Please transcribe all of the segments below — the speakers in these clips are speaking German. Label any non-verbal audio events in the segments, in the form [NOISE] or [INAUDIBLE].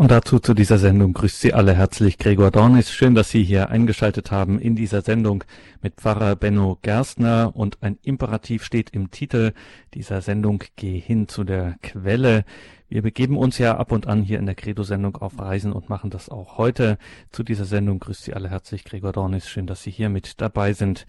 Und dazu zu dieser Sendung grüßt Sie alle herzlich Gregor Dornis. Schön, dass Sie hier eingeschaltet haben in dieser Sendung mit Pfarrer Benno Gerstner und ein Imperativ steht im Titel dieser Sendung Geh hin zu der Quelle. Wir begeben uns ja ab und an hier in der Credo-Sendung auf Reisen und machen das auch heute. Zu dieser Sendung grüßt Sie alle herzlich Gregor Dornis. Schön, dass Sie hier mit dabei sind.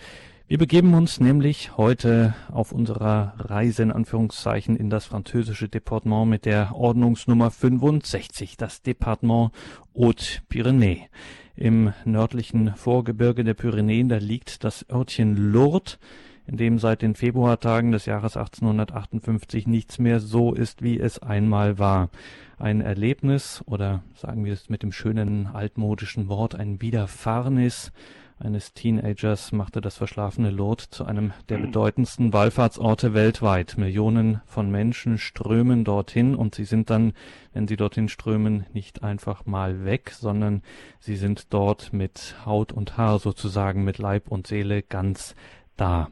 Wir begeben uns nämlich heute auf unserer Reise in Anführungszeichen in das französische Departement mit der Ordnungsnummer 65, das Departement Haute-Pyrénées. Im nördlichen Vorgebirge der Pyrenäen, da liegt das Örtchen Lourdes, in dem seit den Februartagen des Jahres 1858 nichts mehr so ist, wie es einmal war. Ein Erlebnis oder sagen wir es mit dem schönen altmodischen Wort ein Widerfahrnis eines Teenagers machte das verschlafene Lourdes zu einem der bedeutendsten Wallfahrtsorte weltweit. Millionen von Menschen strömen dorthin und sie sind dann, wenn sie dorthin strömen, nicht einfach mal weg, sondern sie sind dort mit Haut und Haar sozusagen, mit Leib und Seele ganz da.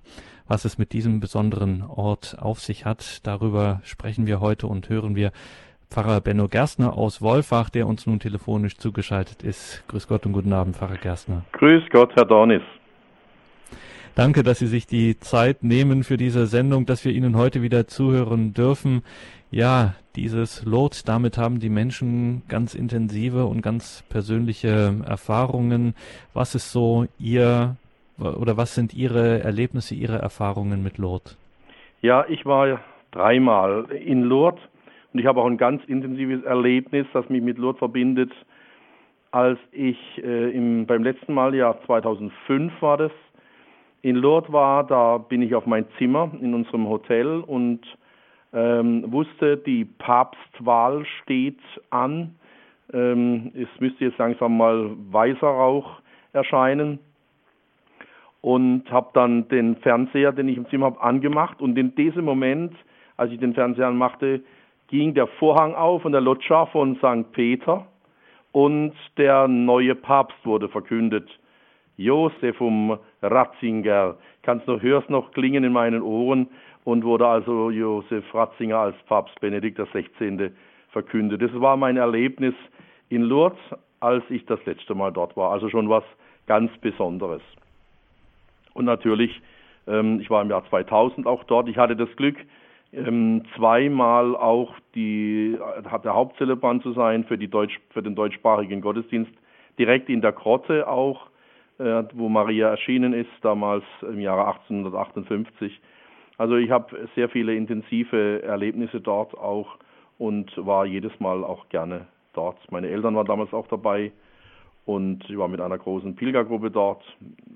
Was es mit diesem besonderen Ort auf sich hat, darüber sprechen wir heute und hören wir Pfarrer Benno Gerstner aus Wolfach, der uns nun telefonisch zugeschaltet ist. Grüß Gott und guten Abend, Pfarrer Gerstner. Grüß Gott, Herr Dornis. Danke, dass Sie sich die Zeit nehmen für diese Sendung, dass wir Ihnen heute wieder zuhören dürfen. Ja, dieses Lot, damit haben die Menschen ganz intensive und ganz persönliche Erfahrungen. Was ist so Ihr oder was sind Ihre Erlebnisse, Ihre Erfahrungen mit Lot? Ja, ich war dreimal in Lourdes und ich habe auch ein ganz intensives Erlebnis, das mich mit Lourdes verbindet. Als ich äh, im, beim letzten Mal, ja 2005 war das, in Lourdes war, da bin ich auf mein Zimmer in unserem Hotel und ähm, wusste, die Papstwahl steht an. Ähm, es müsste jetzt langsam mal weißer Rauch erscheinen und habe dann den Fernseher, den ich im Zimmer habe, angemacht und in diesem Moment, als ich den Fernseher anmachte, ging der Vorhang auf von der Loggia von St. Peter und der neue Papst wurde verkündet. Josef um Ratzinger, kannst noch, hörst noch klingen in meinen Ohren und wurde also Josef Ratzinger als Papst Benedikt XVI. verkündet. Das war mein Erlebnis in Lourdes, als ich das letzte Mal dort war. Also schon was ganz Besonderes. Und natürlich, ähm, ich war im Jahr 2000 auch dort. Ich hatte das Glück, ähm, zweimal auch die, hat der Hauptzelebant zu sein für, die Deutsch, für den deutschsprachigen Gottesdienst, direkt in der Grotte auch, äh, wo Maria erschienen ist, damals im Jahre 1858. Also ich habe sehr viele intensive Erlebnisse dort auch und war jedes Mal auch gerne dort. Meine Eltern waren damals auch dabei und ich war mit einer großen Pilgergruppe dort.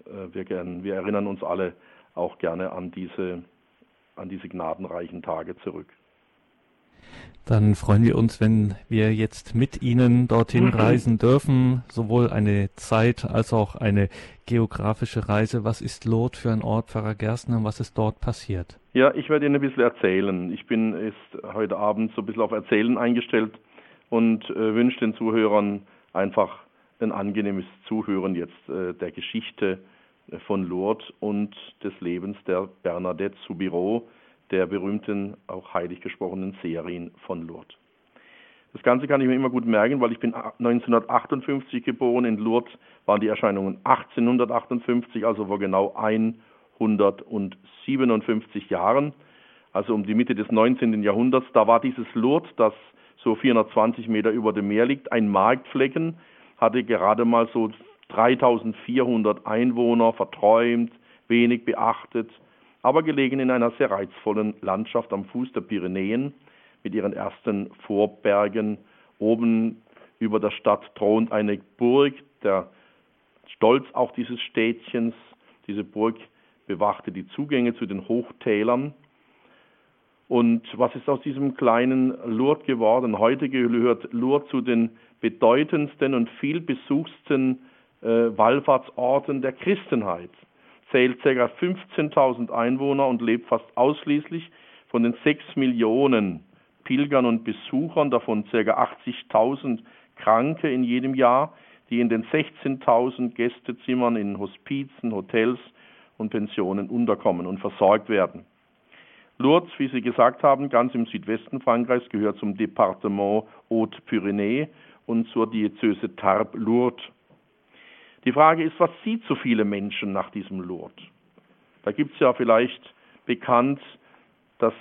Äh, wir, wir erinnern uns alle auch gerne an diese an diese gnadenreichen Tage zurück. Dann freuen wir uns, wenn wir jetzt mit Ihnen dorthin mhm. reisen dürfen, sowohl eine Zeit als auch eine geografische Reise. Was ist Lourdes für ein Ort, Pfarrer Gerstner, was ist dort passiert? Ja, ich werde Ihnen ein bisschen erzählen. Ich bin ist heute Abend so ein bisschen auf Erzählen eingestellt und äh, wünsche den Zuhörern einfach ein angenehmes Zuhören jetzt äh, der Geschichte von Lourdes und des Lebens der Bernadette Soubirous, der berühmten, auch heilig gesprochenen Seherin von Lourdes. Das Ganze kann ich mir immer gut merken, weil ich bin 1958 geboren. In Lourdes waren die Erscheinungen 1858, also vor genau 157 Jahren, also um die Mitte des 19. Jahrhunderts. Da war dieses Lourdes, das so 420 Meter über dem Meer liegt, ein Marktflecken, hatte gerade mal so 3400 Einwohner, verträumt, wenig beachtet, aber gelegen in einer sehr reizvollen Landschaft am Fuß der Pyrenäen mit ihren ersten Vorbergen. Oben über der Stadt thront eine Burg, der Stolz auch dieses Städtchens. Diese Burg bewachte die Zugänge zu den Hochtälern. Und was ist aus diesem kleinen Lourdes geworden? Heute gehört Lourdes zu den bedeutendsten und vielbesuchsten Wallfahrtsorten der Christenheit, zählt ca. 15.000 Einwohner und lebt fast ausschließlich von den 6 Millionen Pilgern und Besuchern, davon ca. 80.000 Kranke in jedem Jahr, die in den 16.000 Gästezimmern in Hospizen, Hotels und Pensionen unterkommen und versorgt werden. Lourdes, wie Sie gesagt haben, ganz im Südwesten Frankreichs, gehört zum Departement Haute-Pyrénées und zur Diözese Tarbes-Lourdes. Die Frage ist, was sieht so viele Menschen nach diesem Lourdes? Da gibt es ja vielleicht bekannt das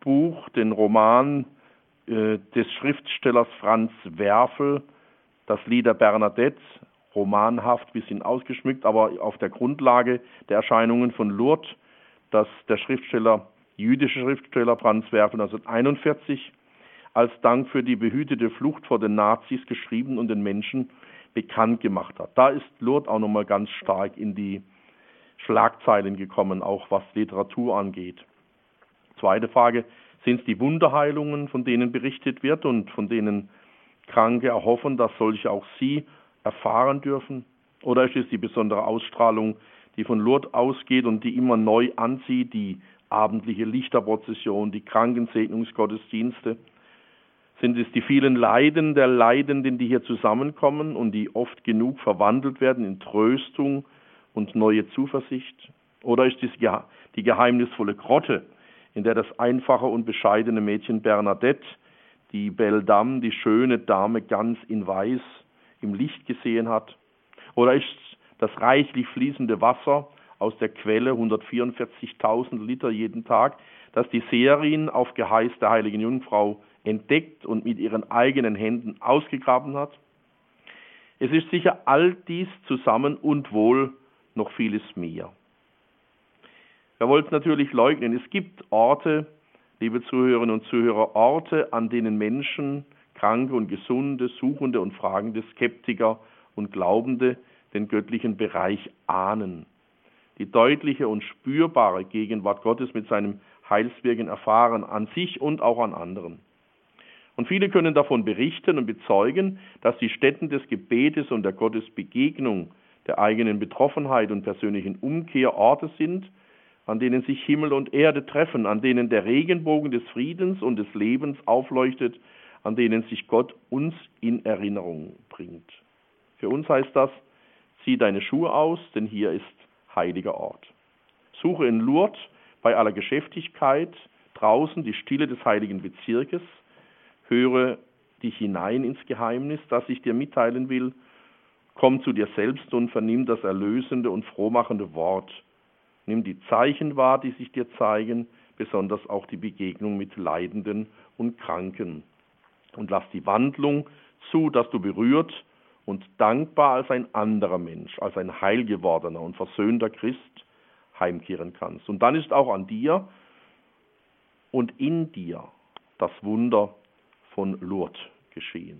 Buch, den Roman äh, des Schriftstellers Franz Werfel, das Lieder Bernadette, romanhaft, bisschen ausgeschmückt, aber auf der Grundlage der Erscheinungen von Lourdes, dass der Schriftsteller, jüdische Schriftsteller Franz Werfel 1941 als Dank für die behütete Flucht vor den Nazis geschrieben und den Menschen bekannt gemacht hat. Da ist Lourdes auch nochmal ganz stark in die Schlagzeilen gekommen, auch was Literatur angeht. Zweite Frage, sind es die Wunderheilungen, von denen berichtet wird und von denen Kranke erhoffen, dass solche auch sie erfahren dürfen? Oder ist es die besondere Ausstrahlung, die von Lourdes ausgeht und die immer neu anzieht, die abendliche Lichterprozession, die Krankensegnungsgottesdienste? Sind es die vielen Leiden der Leidenden, die hier zusammenkommen und die oft genug verwandelt werden in Tröstung und neue Zuversicht? Oder ist es die geheimnisvolle Grotte, in der das einfache und bescheidene Mädchen Bernadette, die Belle Dame, die schöne Dame ganz in Weiß, im Licht gesehen hat? Oder ist das reichlich fließende Wasser aus der Quelle, 144.000 Liter jeden Tag, das die Seherin auf Geheiß der heiligen Jungfrau entdeckt und mit ihren eigenen Händen ausgegraben hat? Es ist sicher all dies zusammen und wohl noch vieles mehr. Wir wollen es natürlich leugnen. Es gibt Orte, liebe Zuhörerinnen und Zuhörer, Orte, an denen Menschen, Kranke und Gesunde, Suchende und Fragende, Skeptiker und Glaubende den göttlichen Bereich ahnen. Die deutliche und spürbare Gegenwart Gottes mit seinem Heilswirken erfahren, an sich und auch an anderen. Und viele können davon berichten und bezeugen, dass die Stätten des Gebetes und der Gottesbegegnung, der eigenen Betroffenheit und persönlichen Umkehr Orte sind, an denen sich Himmel und Erde treffen, an denen der Regenbogen des Friedens und des Lebens aufleuchtet, an denen sich Gott uns in Erinnerung bringt. Für uns heißt das, zieh deine Schuhe aus, denn hier ist heiliger Ort. Suche in Lourdes bei aller Geschäftigkeit draußen die Stille des heiligen Bezirkes, höre dich hinein ins Geheimnis, das ich dir mitteilen will, komm zu dir selbst und vernimm das erlösende und frohmachende Wort. Nimm die Zeichen wahr, die sich dir zeigen, besonders auch die Begegnung mit Leidenden und Kranken. Und lass die Wandlung zu, dass du berührt und dankbar als ein anderer Mensch, als ein heilgewordener und versöhnter Christ heimkehren kannst. Und dann ist auch an dir und in dir das Wunder von Lourdes geschehen.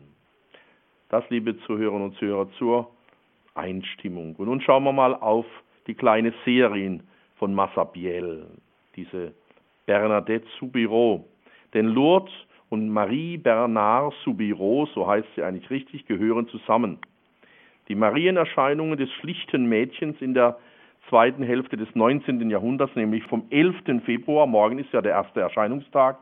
Das, liebe Zuhörerinnen und Zuhörer, zur Einstimmung. Und nun schauen wir mal auf die kleine Serin von Massabielle, diese Bernadette Soubirot. Denn Lourdes und Marie Bernard Soubirot, so heißt sie eigentlich richtig, gehören zusammen. Die Marienerscheinungen des schlichten Mädchens in der zweiten Hälfte des 19. Jahrhunderts, nämlich vom 11. Februar, morgen ist ja der erste Erscheinungstag,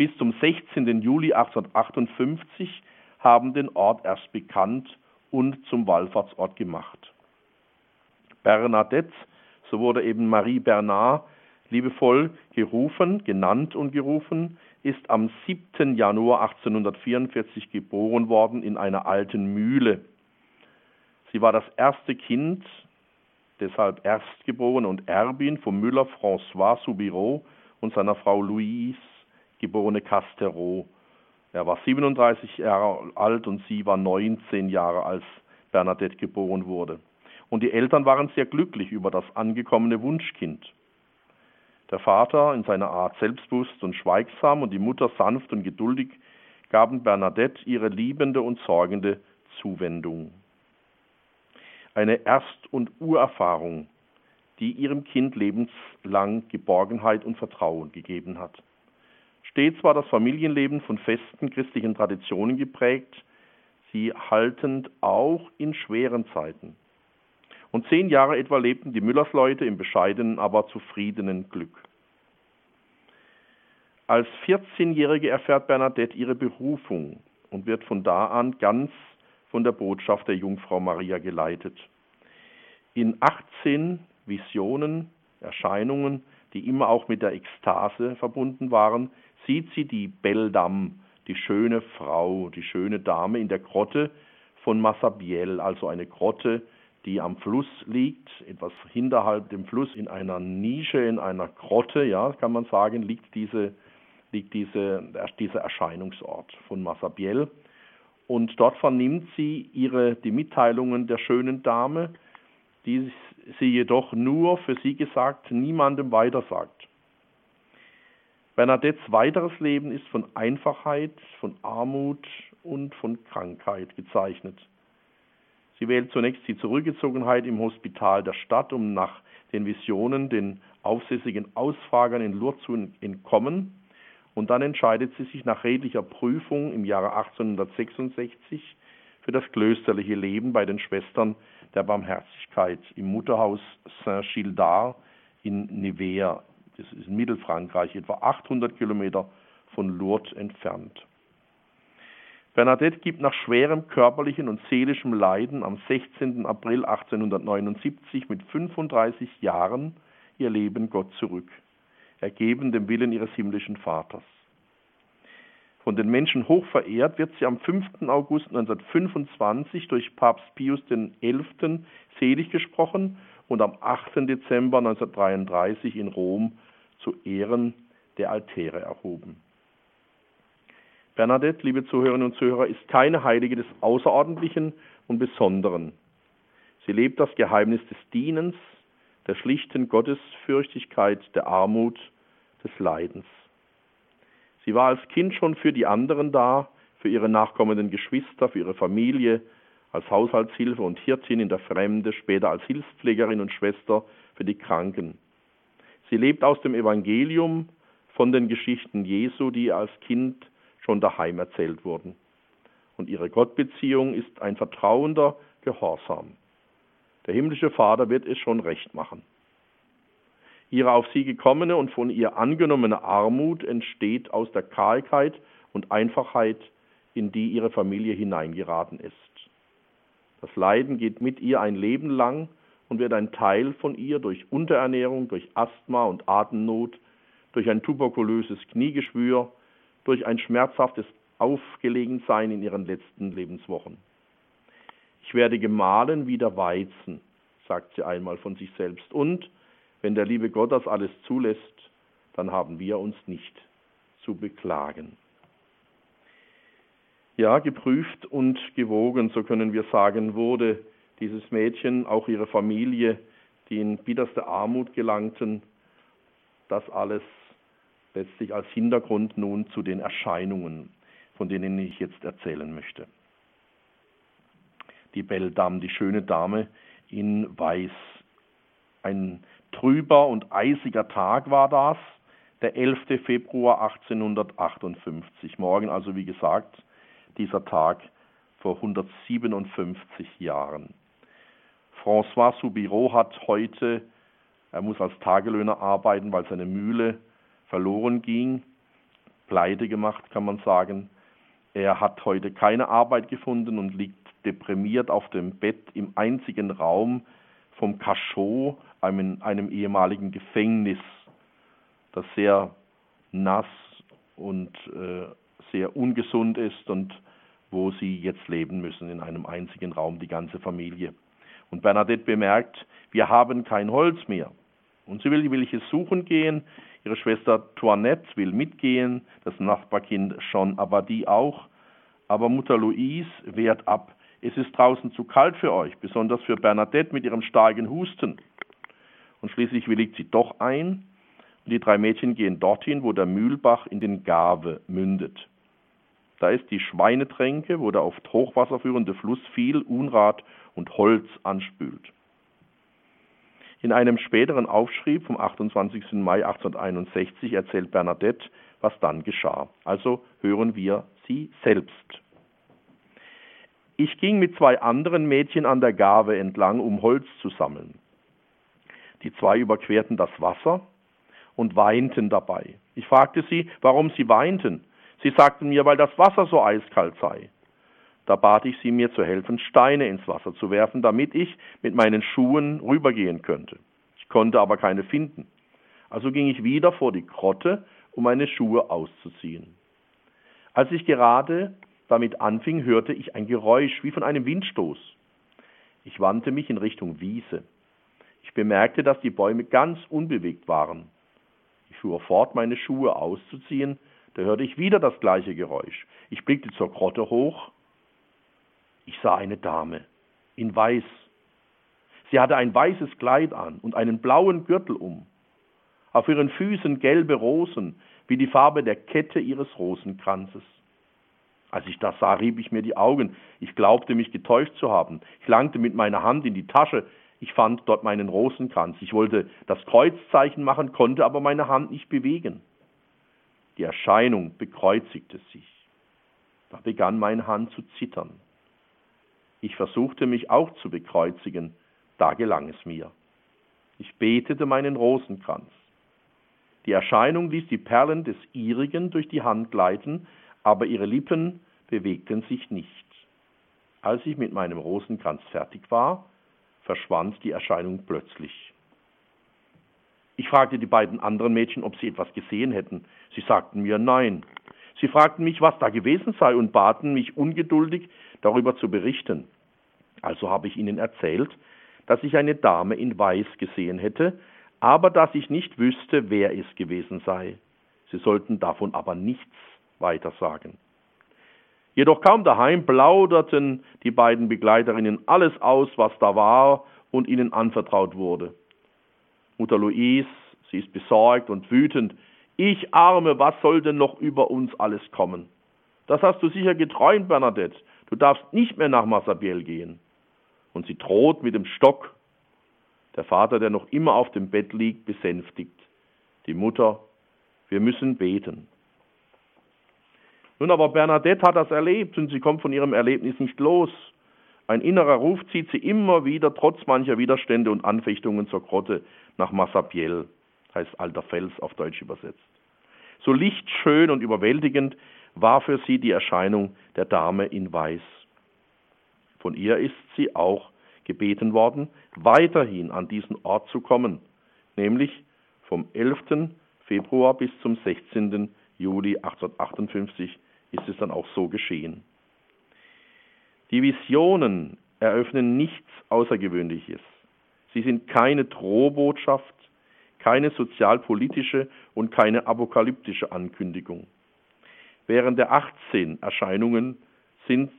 bis zum 16. Juli 1858 haben den Ort erst bekannt und zum Wallfahrtsort gemacht. Bernadette, so wurde eben Marie Bernard liebevoll gerufen, genannt und gerufen, ist am 7. Januar 1844 geboren worden in einer alten Mühle. Sie war das erste Kind, deshalb Erstgeborene und Erbin vom Müller François Soubirot und seiner Frau Louise geborene Castero. Er war 37 Jahre alt und sie war 19 Jahre, als Bernadette geboren wurde. Und die Eltern waren sehr glücklich über das angekommene Wunschkind. Der Vater in seiner Art selbstbewusst und schweigsam und die Mutter sanft und geduldig gaben Bernadette ihre liebende und sorgende Zuwendung. Eine Erst- und Urerfahrung, die ihrem Kind lebenslang Geborgenheit und Vertrauen gegeben hat. Stets war das Familienleben von festen christlichen Traditionen geprägt, sie haltend auch in schweren Zeiten. Und zehn Jahre etwa lebten die Müllersleute im bescheidenen, aber zufriedenen Glück. Als 14-Jährige erfährt Bernadette ihre Berufung und wird von da an ganz von der Botschaft der Jungfrau Maria geleitet. In 18 Visionen, Erscheinungen, die immer auch mit der Ekstase verbunden waren, sieht sie die Belle Dame, die schöne Frau, die schöne Dame in der Grotte von Massabiel, also eine Grotte, die am Fluss liegt, etwas hinterhalb dem Fluss, in einer Nische, in einer Grotte, ja, kann man sagen, liegt diese, liegt diese, dieser Erscheinungsort von Massabiel. Und dort vernimmt sie ihre, die Mitteilungen der schönen Dame, die sie jedoch nur für sie gesagt niemandem weitersagt. Bernadettes weiteres Leben ist von Einfachheit, von Armut und von Krankheit gezeichnet. Sie wählt zunächst die Zurückgezogenheit im Hospital der Stadt, um nach den Visionen den aufsässigen Ausfragern in Lourdes zu entkommen. Und dann entscheidet sie sich nach redlicher Prüfung im Jahre 1866 für das klösterliche Leben bei den Schwestern der Barmherzigkeit im Mutterhaus Saint-Gildard in Nevers. Das ist in Mittelfrankreich, etwa 800 Kilometer von Lourdes entfernt. Bernadette gibt nach schwerem körperlichen und seelischem Leiden am 16. April 1879 mit 35 Jahren ihr Leben Gott zurück, ergeben dem Willen ihres himmlischen Vaters. Von den Menschen hoch verehrt wird sie am 5. August 1925 durch Papst Pius XI. selig gesprochen und am 8. Dezember 1933 in Rom zu Ehren der Altäre erhoben. Bernadette, liebe Zuhörerinnen und Zuhörer, ist keine Heilige des Außerordentlichen und Besonderen. Sie lebt das Geheimnis des Dienens, der schlichten Gottesfürchtigkeit, der Armut, des Leidens. Sie war als Kind schon für die anderen da, für ihre nachkommenden Geschwister, für ihre Familie, als Haushaltshilfe und Hirtin in der Fremde, später als Hilfspflegerin und Schwester für die Kranken. Sie lebt aus dem Evangelium, von den Geschichten Jesu, die als Kind schon daheim erzählt wurden. Und ihre Gottbeziehung ist ein vertrauender Gehorsam. Der himmlische Vater wird es schon recht machen. Ihre auf sie gekommene und von ihr angenommene Armut entsteht aus der Kahlkeit und Einfachheit, in die ihre Familie hineingeraten ist. Das Leiden geht mit ihr ein Leben lang und wird ein Teil von ihr durch Unterernährung, durch Asthma und Atemnot, durch ein tuberkulöses Kniegeschwür, durch ein schmerzhaftes Aufgelegensein in ihren letzten Lebenswochen. Ich werde gemahlen wie der Weizen, sagt sie einmal von sich selbst. Und wenn der liebe Gott das alles zulässt, dann haben wir uns nicht zu beklagen. Ja, geprüft und gewogen, so können wir sagen, wurde dieses Mädchen, auch ihre Familie, die in bitterste Armut gelangten, das alles letztlich als Hintergrund nun zu den Erscheinungen, von denen ich jetzt erzählen möchte. Die Belle Dame, die schöne Dame in Weiß. Ein trüber und eisiger Tag war das, der 11. Februar 1858. Morgen also, wie gesagt, dieser Tag vor 157 Jahren. François Soubirot hat heute, er muss als Tagelöhner arbeiten, weil seine Mühle verloren ging, pleite gemacht, kann man sagen. Er hat heute keine Arbeit gefunden und liegt deprimiert auf dem Bett im einzigen Raum vom Cachot, einem, einem ehemaligen Gefängnis, das sehr nass und äh, sehr ungesund ist und wo sie jetzt leben müssen, in einem einzigen Raum, die ganze Familie. Und Bernadette bemerkt, wir haben kein Holz mehr. Und sie will die Wilche suchen gehen, Ihre Schwester Toinette will mitgehen, das Nachbarkind Jean Abadi auch. Aber Mutter Louise wehrt ab. Es ist draußen zu kalt für euch, besonders für Bernadette mit ihrem starken Husten. Und schließlich willigt sie doch ein. Und die drei Mädchen gehen dorthin, wo der Mühlbach in den Gave mündet. Da ist die Schweinetränke, wo der oft Hochwasser führende Fluss viel Unrat und Holz anspült. In einem späteren Aufschrieb vom 28. Mai 1861 erzählt Bernadette, was dann geschah. Also hören wir sie selbst. Ich ging mit zwei anderen Mädchen an der Gave entlang, um Holz zu sammeln. Die zwei überquerten das Wasser und weinten dabei. Ich fragte sie, warum sie weinten. Sie sagten mir, weil das Wasser so eiskalt sei. Da bat ich sie, mir zu helfen, Steine ins Wasser zu werfen, damit ich mit meinen Schuhen rübergehen könnte. Ich konnte aber keine finden. Also ging ich wieder vor die Grotte, um meine Schuhe auszuziehen. Als ich gerade damit anfing, hörte ich ein Geräusch wie von einem Windstoß. Ich wandte mich in Richtung Wiese. Ich bemerkte, dass die Bäume ganz unbewegt waren. Ich fuhr fort, meine Schuhe auszuziehen, da hörte ich wieder das gleiche Geräusch. Ich blickte zur Grotte hoch. Ich sah eine Dame in Weiß. Sie hatte ein weißes Kleid an und einen blauen Gürtel um. Auf ihren Füßen gelbe Rosen, wie die Farbe der Kette ihres Rosenkranzes. Als ich das sah, rieb ich mir die Augen. Ich glaubte, mich getäuscht zu haben. Ich langte mit meiner Hand in die Tasche. Ich fand dort meinen Rosenkranz. Ich wollte das Kreuzzeichen machen, konnte aber meine Hand nicht bewegen. Die Erscheinung bekreuzigte sich. Da begann meine Hand zu zittern. Ich versuchte mich auch zu bekreuzigen, da gelang es mir. Ich betete meinen Rosenkranz. Die Erscheinung ließ die Perlen des ihrigen durch die Hand gleiten, aber ihre Lippen bewegten sich nicht. Als ich mit meinem Rosenkranz fertig war, verschwand die Erscheinung plötzlich. Ich fragte die beiden anderen Mädchen, ob sie etwas gesehen hätten. Sie sagten mir nein. Sie fragten mich, was da gewesen sei und baten mich ungeduldig darüber zu berichten. Also habe ich ihnen erzählt, dass ich eine Dame in Weiß gesehen hätte, aber dass ich nicht wüsste, wer es gewesen sei. Sie sollten davon aber nichts weiter sagen. Jedoch kaum daheim plauderten die beiden Begleiterinnen alles aus, was da war und ihnen anvertraut wurde. Mutter Louise, sie ist besorgt und wütend. Ich Arme, was soll denn noch über uns alles kommen? Das hast du sicher geträumt, Bernadette. Du darfst nicht mehr nach Massabielle gehen. Und sie droht mit dem Stock. Der Vater, der noch immer auf dem Bett liegt, besänftigt. Die Mutter, wir müssen beten. Nun aber Bernadette hat das erlebt und sie kommt von ihrem Erlebnis nicht los. Ein innerer Ruf zieht sie immer wieder, trotz mancher Widerstände und Anfechtungen zur Grotte nach Massabielle, heißt alter Fels auf Deutsch übersetzt. So lichtschön und überwältigend war für sie die Erscheinung der Dame in Weiß. Von ihr ist sie auch gebeten worden, weiterhin an diesen Ort zu kommen, nämlich vom 11. Februar bis zum 16. Juli 1858 ist es dann auch so geschehen. Die Visionen eröffnen nichts Außergewöhnliches. Sie sind keine Drohbotschaft, keine sozialpolitische und keine apokalyptische Ankündigung. Während der 18 Erscheinungen sind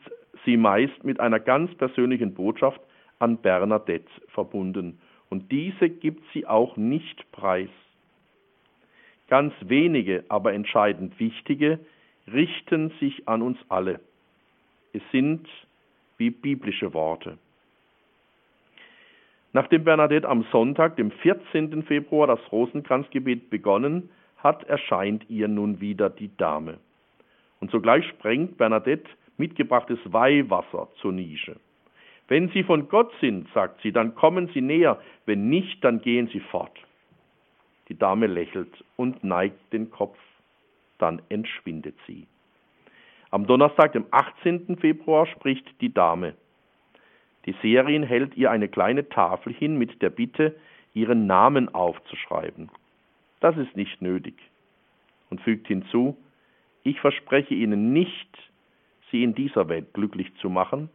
sie meist mit einer ganz persönlichen Botschaft an Bernadette verbunden und diese gibt sie auch nicht preis. Ganz wenige, aber entscheidend wichtige richten sich an uns alle. Es sind wie biblische Worte. Nachdem Bernadette am Sonntag, dem 14. Februar, das Rosenkranzgebet begonnen hat, erscheint ihr nun wieder die Dame. Und sogleich sprengt Bernadette mitgebrachtes Weihwasser zur Nische. Wenn Sie von Gott sind, sagt sie, dann kommen Sie näher, wenn nicht, dann gehen Sie fort. Die Dame lächelt und neigt den Kopf dann entschwindet sie. Am Donnerstag, dem 18. Februar, spricht die Dame. Die Seherin hält ihr eine kleine Tafel hin mit der Bitte, ihren Namen aufzuschreiben. Das ist nicht nötig. Und fügt hinzu, ich verspreche Ihnen nicht, Sie in dieser Welt glücklich zu machen,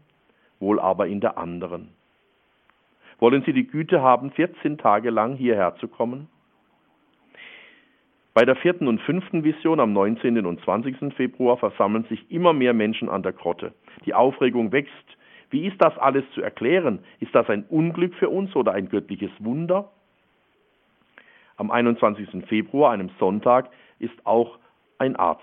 wohl aber in der anderen. Wollen Sie die Güte haben, 14 Tage lang hierher zu kommen? Bei der vierten und fünften Vision am 19. und 20. Februar versammeln sich immer mehr Menschen an der Grotte. Die Aufregung wächst. Wie ist das alles zu erklären? Ist das ein Unglück für uns oder ein göttliches Wunder? Am 21. Februar, einem Sonntag, ist auch ein Arzt,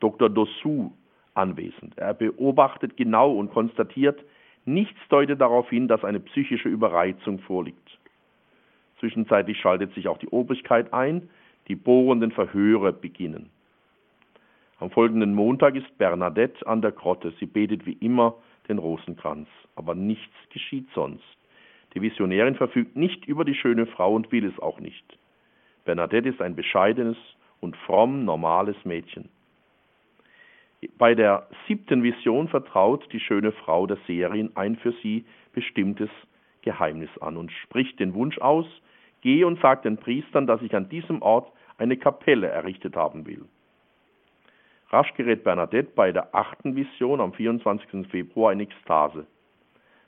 Dr. Dossou, anwesend. Er beobachtet genau und konstatiert, nichts deutet darauf hin, dass eine psychische Überreizung vorliegt. Zwischenzeitlich schaltet sich auch die Obrigkeit ein, die bohrenden Verhöre beginnen. Am folgenden Montag ist Bernadette an der Grotte. Sie betet wie immer den Rosenkranz, aber nichts geschieht sonst. Die Visionärin verfügt nicht über die schöne Frau und will es auch nicht. Bernadette ist ein bescheidenes und fromm normales Mädchen. Bei der siebten Vision vertraut die schöne Frau der Seherin ein für sie bestimmtes Geheimnis an und spricht den Wunsch aus, geh und sag den Priestern, dass ich an diesem Ort eine Kapelle errichtet haben will. Rasch gerät Bernadette bei der achten Vision am 24. Februar in Ekstase.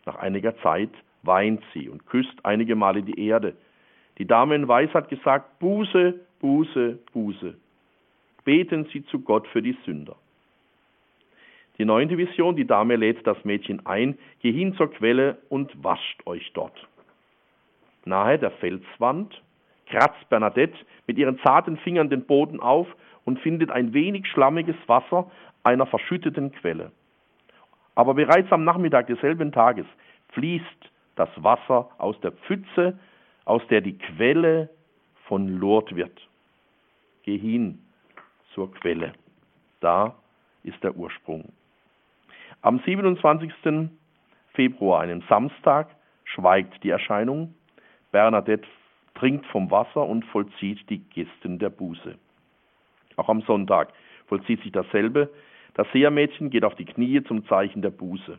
Nach einiger Zeit weint sie und küsst einige Male die Erde. Die Dame in Weiß hat gesagt, Buße, Buße, Buße. Beten Sie zu Gott für die Sünder. Die neunte Vision, die Dame lädt das Mädchen ein, geh hin zur Quelle und wascht euch dort. Nahe der Felswand kratzt Bernadette mit ihren zarten Fingern den Boden auf und findet ein wenig schlammiges Wasser einer verschütteten Quelle. Aber bereits am Nachmittag desselben Tages fließt das Wasser aus der Pfütze, aus der die Quelle von Lourdes wird. Geh hin zur Quelle. Da ist der Ursprung. Am 27. Februar, einem Samstag, schweigt die Erscheinung. Bernadette trinkt vom Wasser und vollzieht die Gesten der Buße. Auch am Sonntag vollzieht sich dasselbe. Das Sehermädchen geht auf die Knie zum Zeichen der Buße.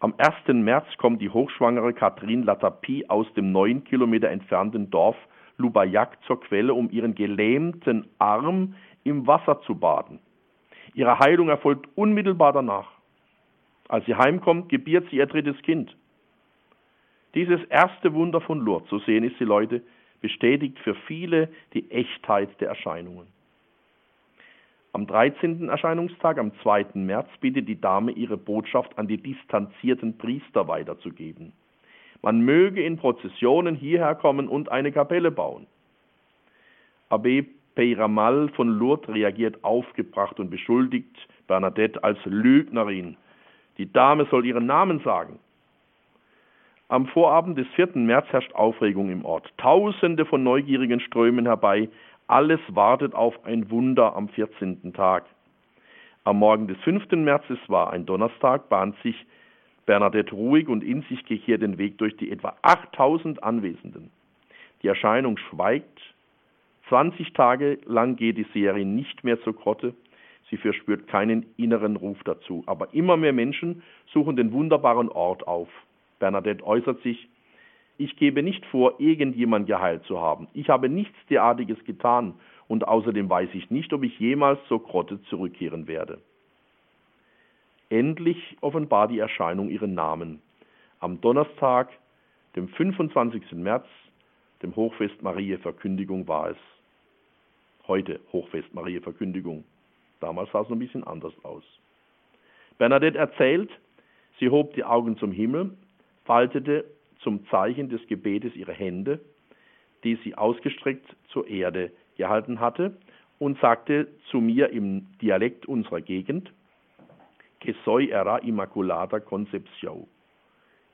Am 1. März kommt die hochschwangere Katrin Latapie aus dem neun Kilometer entfernten Dorf Lubayak zur Quelle, um ihren gelähmten Arm im Wasser zu baden. Ihre Heilung erfolgt unmittelbar danach. Als sie heimkommt, gebiert sie ihr drittes Kind. Dieses erste Wunder von Lourdes, so sehen es die Leute, bestätigt für viele die Echtheit der Erscheinungen. Am 13. Erscheinungstag, am 2. März, bittet die Dame ihre Botschaft an die distanzierten Priester weiterzugeben. Man möge in Prozessionen hierher kommen und eine Kapelle bauen. Abbé Peyramal von Lourdes reagiert aufgebracht und beschuldigt Bernadette als Lügnerin. Die Dame soll ihren Namen sagen. Am Vorabend des 4. März herrscht Aufregung im Ort. Tausende von Neugierigen strömen herbei. Alles wartet auf ein Wunder am 14. Tag. Am Morgen des 5. März, es war ein Donnerstag, bahnt sich Bernadette ruhig und in sich gekehrt den Weg durch die etwa 8000 Anwesenden. Die Erscheinung schweigt. 20 Tage lang geht die Serie nicht mehr zur Grotte. Sie verspürt keinen inneren Ruf dazu. Aber immer mehr Menschen suchen den wunderbaren Ort auf. Bernadette äußert sich, ich gebe nicht vor, irgendjemand geheilt zu haben. Ich habe nichts derartiges getan und außerdem weiß ich nicht, ob ich jemals zur Grotte zurückkehren werde. Endlich offenbar die Erscheinung ihren Namen. Am Donnerstag, dem 25. März, dem Hochfest Marie Verkündigung war es. Heute Hochfest Marie Verkündigung. Damals sah es noch ein bisschen anders aus. Bernadette erzählt, sie hob die Augen zum Himmel faltete zum Zeichen des Gebetes ihre Hände, die sie ausgestreckt zur Erde gehalten hatte, und sagte zu mir im Dialekt unserer Gegend, Que soy era Immaculata Concepción.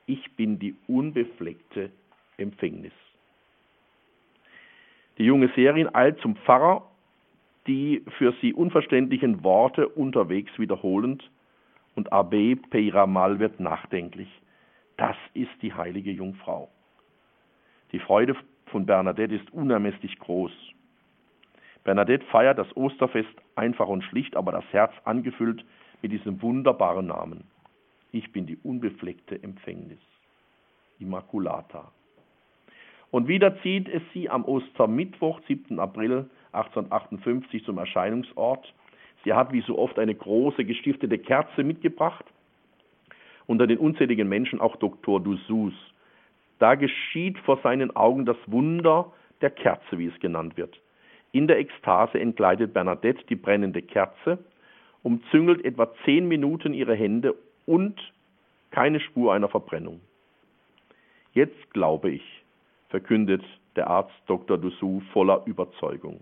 Ich bin die unbefleckte Empfängnis. Die junge Serin eilt zum Pfarrer, die für sie unverständlichen Worte unterwegs wiederholend, und Abbé Peiramal wird nachdenklich. Das ist die heilige Jungfrau. Die Freude von Bernadette ist unermesslich groß. Bernadette feiert das Osterfest einfach und schlicht, aber das Herz angefüllt mit diesem wunderbaren Namen. Ich bin die unbefleckte Empfängnis. Immaculata. Und wieder zieht es sie am Ostermittwoch, 7. April 1858 zum Erscheinungsort. Sie hat wie so oft eine große gestiftete Kerze mitgebracht unter den unzähligen Menschen auch Dr. Dussus. Da geschieht vor seinen Augen das Wunder der Kerze, wie es genannt wird. In der Ekstase entkleidet Bernadette die brennende Kerze, umzüngelt etwa zehn Minuten ihre Hände und keine Spur einer Verbrennung. Jetzt glaube ich, verkündet der Arzt Dr. Dussu voller Überzeugung.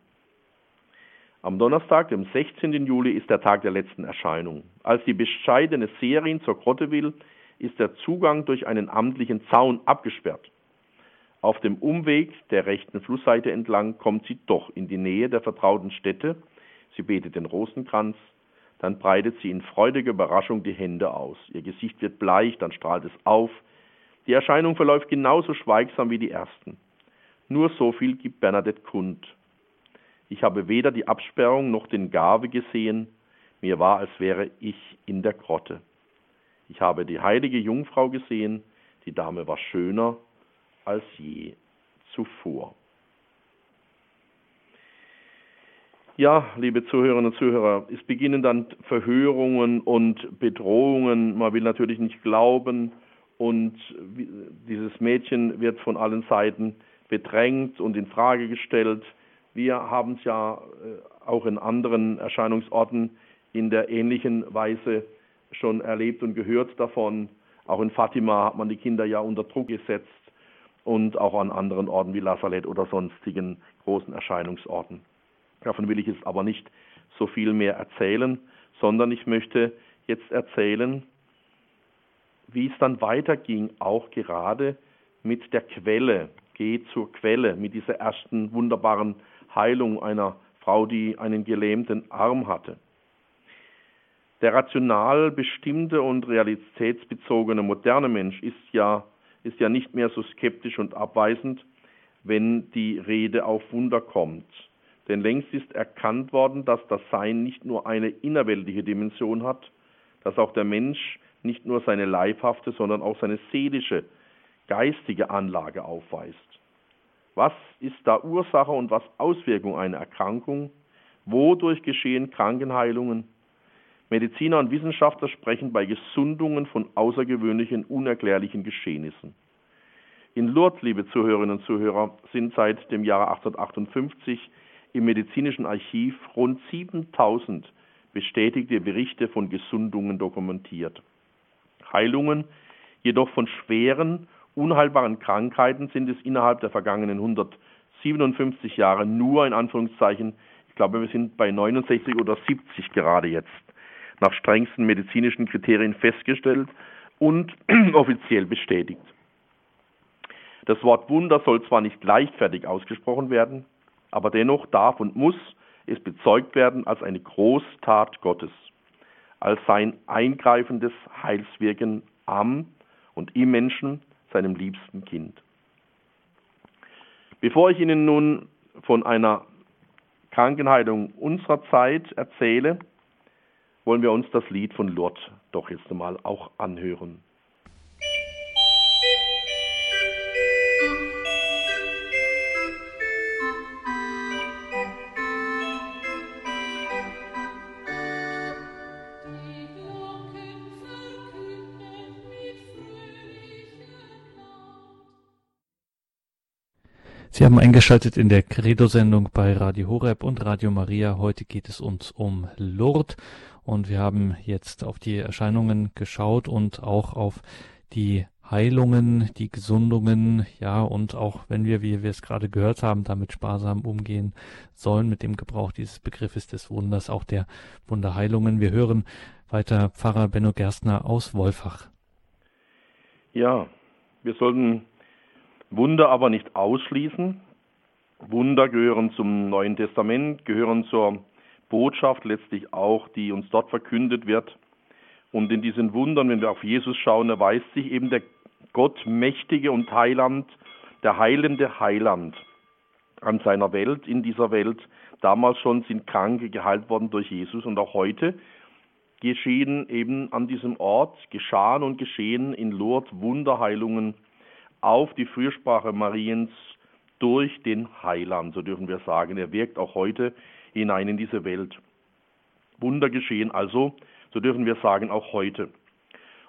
Am Donnerstag, dem 16. Juli, ist der Tag der letzten Erscheinung. Als die bescheidene Serin zur Grotte will, ist der Zugang durch einen amtlichen Zaun abgesperrt. Auf dem Umweg der rechten Flussseite entlang kommt sie doch in die Nähe der vertrauten Stätte. Sie betet den Rosenkranz, dann breitet sie in freudiger Überraschung die Hände aus. Ihr Gesicht wird bleich, dann strahlt es auf. Die Erscheinung verläuft genauso schweigsam wie die ersten. Nur so viel gibt Bernadette kund. Ich habe weder die Absperrung noch den Gave gesehen, mir war, als wäre ich in der Grotte. Ich habe die heilige Jungfrau gesehen, die Dame war schöner als je zuvor. Ja, liebe Zuhörerinnen und Zuhörer, es beginnen dann Verhörungen und Bedrohungen. Man will natürlich nicht glauben und dieses Mädchen wird von allen Seiten bedrängt und in Frage gestellt. Wir haben es ja äh, auch in anderen Erscheinungsorten in der ähnlichen Weise schon erlebt und gehört davon. Auch in Fatima hat man die Kinder ja unter Druck gesetzt und auch an anderen Orten wie Lazareth oder sonstigen großen Erscheinungsorten. Davon will ich jetzt aber nicht so viel mehr erzählen, sondern ich möchte jetzt erzählen, wie es dann weiterging, auch gerade mit der Quelle. Geh zur Quelle, mit dieser ersten wunderbaren Heilung einer Frau, die einen gelähmten Arm hatte. Der rational bestimmte und realitätsbezogene moderne Mensch ist ja, ist ja nicht mehr so skeptisch und abweisend, wenn die Rede auf Wunder kommt. Denn längst ist erkannt worden, dass das Sein nicht nur eine innerweltliche Dimension hat, dass auch der Mensch nicht nur seine leibhafte, sondern auch seine seelische, geistige Anlage aufweist. Was ist da Ursache und was Auswirkung einer Erkrankung? Wodurch geschehen Krankenheilungen? Mediziner und Wissenschaftler sprechen bei Gesundungen von außergewöhnlichen, unerklärlichen Geschehnissen. In Lourdes, liebe Zuhörerinnen und Zuhörer, sind seit dem Jahre 1858 im medizinischen Archiv rund 7000 bestätigte Berichte von Gesundungen dokumentiert. Heilungen jedoch von schweren, unheilbaren Krankheiten sind es innerhalb der vergangenen 157 Jahre nur in Anführungszeichen, ich glaube, wir sind bei 69 oder 70 gerade jetzt, nach strengsten medizinischen Kriterien festgestellt und [CLEARS THROAT] offiziell bestätigt. Das Wort Wunder soll zwar nicht leichtfertig ausgesprochen werden, aber dennoch darf und muss es bezeugt werden als eine Großtat Gottes, als sein eingreifendes Heilswirken am und im Menschen, seinem liebsten Kind. Bevor ich Ihnen nun von einer Krankenheilung unserer Zeit erzähle, wollen wir uns das Lied von Lourdes doch jetzt einmal auch anhören. Sie haben eingeschaltet in der Credo-Sendung bei Radio Horeb und Radio Maria. Heute geht es uns um Lourdes und wir haben jetzt auf die Erscheinungen geschaut und auch auf die Heilungen, die Gesundungen, ja, und auch wenn wir, wie wir es gerade gehört haben, damit sparsam umgehen sollen mit dem Gebrauch dieses Begriffes des Wunders, auch der Wunderheilungen. Wir hören weiter Pfarrer Benno Gerstner aus Wolfach. Ja, wir sollten Wunder aber nicht ausschließen. Wunder gehören zum Neuen Testament, gehören zur Botschaft letztlich auch, die uns dort verkündet wird. Und in diesen Wundern, wenn wir auf Jesus schauen, erweist sich eben der Gott mächtige und Heiland, der heilende Heiland an seiner Welt, in dieser Welt. Damals schon sind Kranke geheilt worden durch Jesus und auch heute geschehen eben an diesem Ort, geschahen und geschehen in Lourdes Wunderheilungen auf die Fürsprache Mariens durch den Heiland, so dürfen wir sagen. Er wirkt auch heute hinein in diese Welt. Wunder geschehen also, so dürfen wir sagen, auch heute.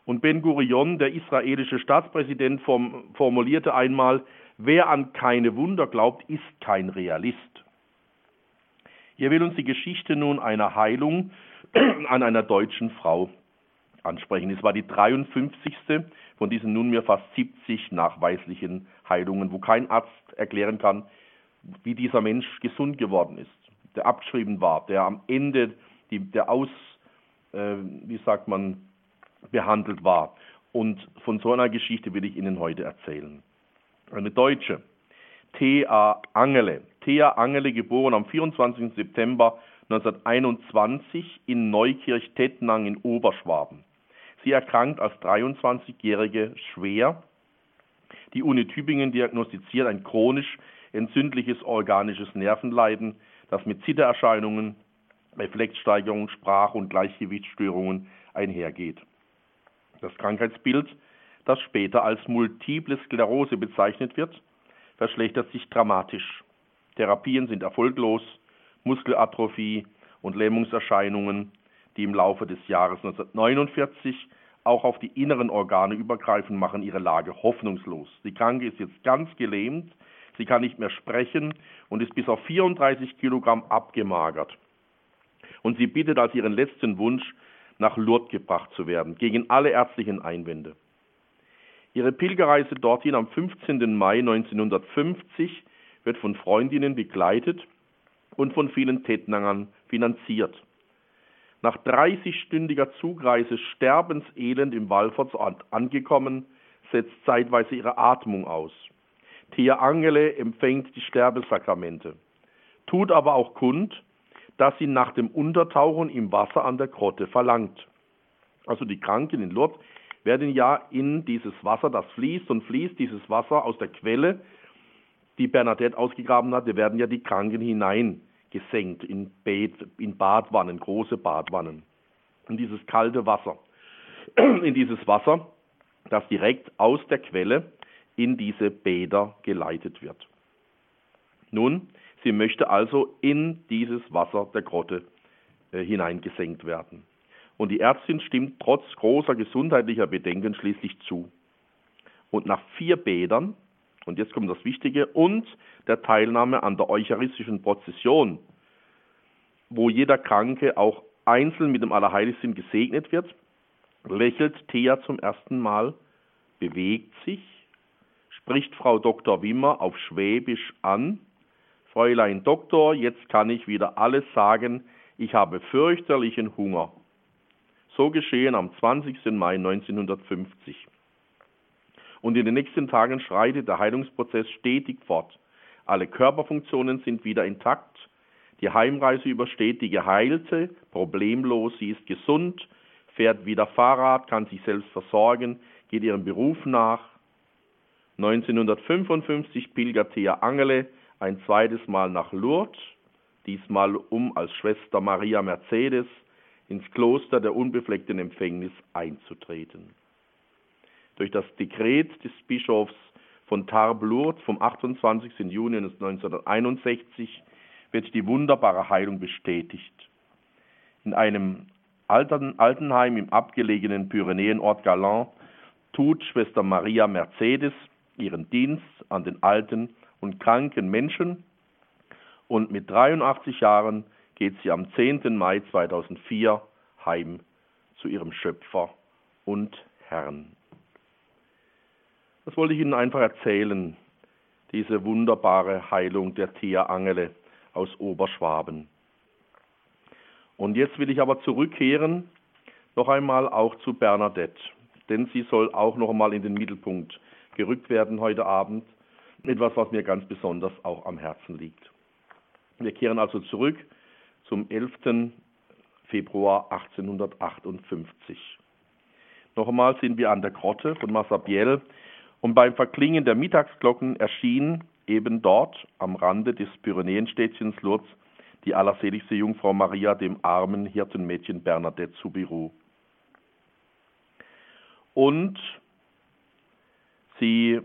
Und Ben Gurion, der israelische Staatspräsident, formulierte einmal, wer an keine Wunder glaubt, ist kein Realist. Hier will uns die Geschichte nun einer Heilung an einer deutschen Frau ansprechen. Es war die 53 von diesen nunmehr fast 70 nachweislichen Heilungen, wo kein Arzt erklären kann, wie dieser Mensch gesund geworden ist, der abgeschrieben war, der am Ende die, der aus, äh, wie sagt man, behandelt war. Und von so einer Geschichte will ich Ihnen heute erzählen. Eine Deutsche, Thea Angele. Thea Angele, geboren am 24. September 1921 in Neukirch-Tettnang in Oberschwaben. Sie erkrankt als 23-Jährige schwer. Die Uni Tübingen diagnostiziert ein chronisch entzündliches organisches Nervenleiden, das mit Zittererscheinungen, Reflexsteigerung, Sprach- und Gleichgewichtsstörungen einhergeht. Das Krankheitsbild, das später als multiple Sklerose bezeichnet wird, verschlechtert sich dramatisch. Therapien sind erfolglos, Muskelatrophie und Lähmungserscheinungen, die im Laufe des Jahres 1949 auch auf die inneren Organe übergreifen, machen ihre Lage hoffnungslos. Die Kranke ist jetzt ganz gelähmt, sie kann nicht mehr sprechen und ist bis auf 34 Kilogramm abgemagert. Und sie bittet als ihren letzten Wunsch, nach Lourdes gebracht zu werden, gegen alle ärztlichen Einwände. Ihre Pilgerreise dorthin am 15. Mai 1950 wird von Freundinnen begleitet und von vielen Tettnangern finanziert. Nach 30-stündiger Zugreise sterbenselend im Wallfahrtsort angekommen, setzt zeitweise ihre Atmung aus. Thea Angele empfängt die Sterbesakramente, tut aber auch kund, dass sie nach dem Untertauchen im Wasser an der Grotte verlangt. Also die Kranken in Lourdes werden ja in dieses Wasser, das fließt und fließt, dieses Wasser aus der Quelle, die Bernadette ausgegraben hat, werden ja die Kranken hinein gesenkt in, Bad, in Badwannen, große Badwannen. In dieses kalte Wasser. [CLEARS THROAT] In dieses Wasser, das direkt aus der Quelle in diese Bäder geleitet wird. Nun, sie möchte also in dieses Wasser der Grotte äh, hineingesenkt werden. Und die Ärztin stimmt trotz großer gesundheitlicher Bedenken schließlich zu. Und nach vier Bädern und jetzt kommt das Wichtige, und der Teilnahme an der eucharistischen Prozession, wo jeder Kranke auch einzeln mit dem Allerheiligsten gesegnet wird, lächelt Thea zum ersten Mal, bewegt sich, spricht Frau Dr. Wimmer auf Schwäbisch an, Fräulein Doktor, jetzt kann ich wieder alles sagen, ich habe fürchterlichen Hunger. So geschehen am 20. Mai 1950. Und in den nächsten Tagen schreitet der Heilungsprozess stetig fort. Alle Körperfunktionen sind wieder intakt. Die Heimreise übersteht die Geheilte problemlos. Sie ist gesund, fährt wieder Fahrrad, kann sich selbst versorgen, geht ihrem Beruf nach. 1955 pilgert Thea Angele ein zweites Mal nach Lourdes, diesmal um als Schwester Maria Mercedes ins Kloster der unbefleckten Empfängnis einzutreten durch das Dekret des Bischofs von Tarbes-Lourdes vom 28. Juni 1961 wird die wunderbare Heilung bestätigt. In einem Altenheim im abgelegenen Pyrenäenort Galant tut Schwester Maria Mercedes ihren Dienst an den alten und kranken Menschen und mit 83 Jahren geht sie am 10. Mai 2004 heim zu ihrem Schöpfer und Herrn. Das wollte ich Ihnen einfach erzählen, diese wunderbare Heilung der Thea Angele aus Oberschwaben. Und jetzt will ich aber zurückkehren, noch einmal auch zu Bernadette, denn sie soll auch noch einmal in den Mittelpunkt gerückt werden heute Abend, etwas, was mir ganz besonders auch am Herzen liegt. Wir kehren also zurück zum 11. Februar 1858. Noch einmal sind wir an der Grotte von Massabielle und beim Verklingen der Mittagsglocken erschien eben dort am Rande des Pyrenäenstädtchens Lourdes die allerseligste Jungfrau Maria dem armen Hirtenmädchen Bernadette zu Birou. Und sie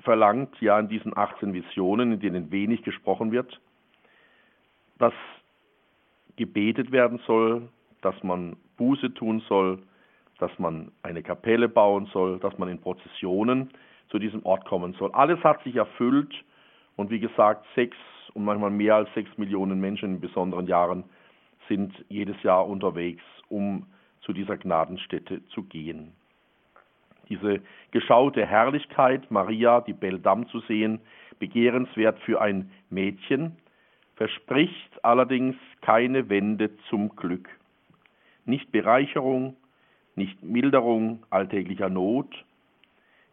verlangt ja in diesen 18 Visionen, in denen wenig gesprochen wird, dass gebetet werden soll, dass man Buße tun soll, dass man eine Kapelle bauen soll, dass man in Prozessionen zu diesem Ort kommen soll. Alles hat sich erfüllt und wie gesagt, sechs und manchmal mehr als sechs Millionen Menschen in besonderen Jahren sind jedes Jahr unterwegs, um zu dieser Gnadenstätte zu gehen. Diese geschaute Herrlichkeit, Maria, die Belle Dame zu sehen, begehrenswert für ein Mädchen, verspricht allerdings keine Wende zum Glück. Nicht Bereicherung, nicht Milderung alltäglicher Not.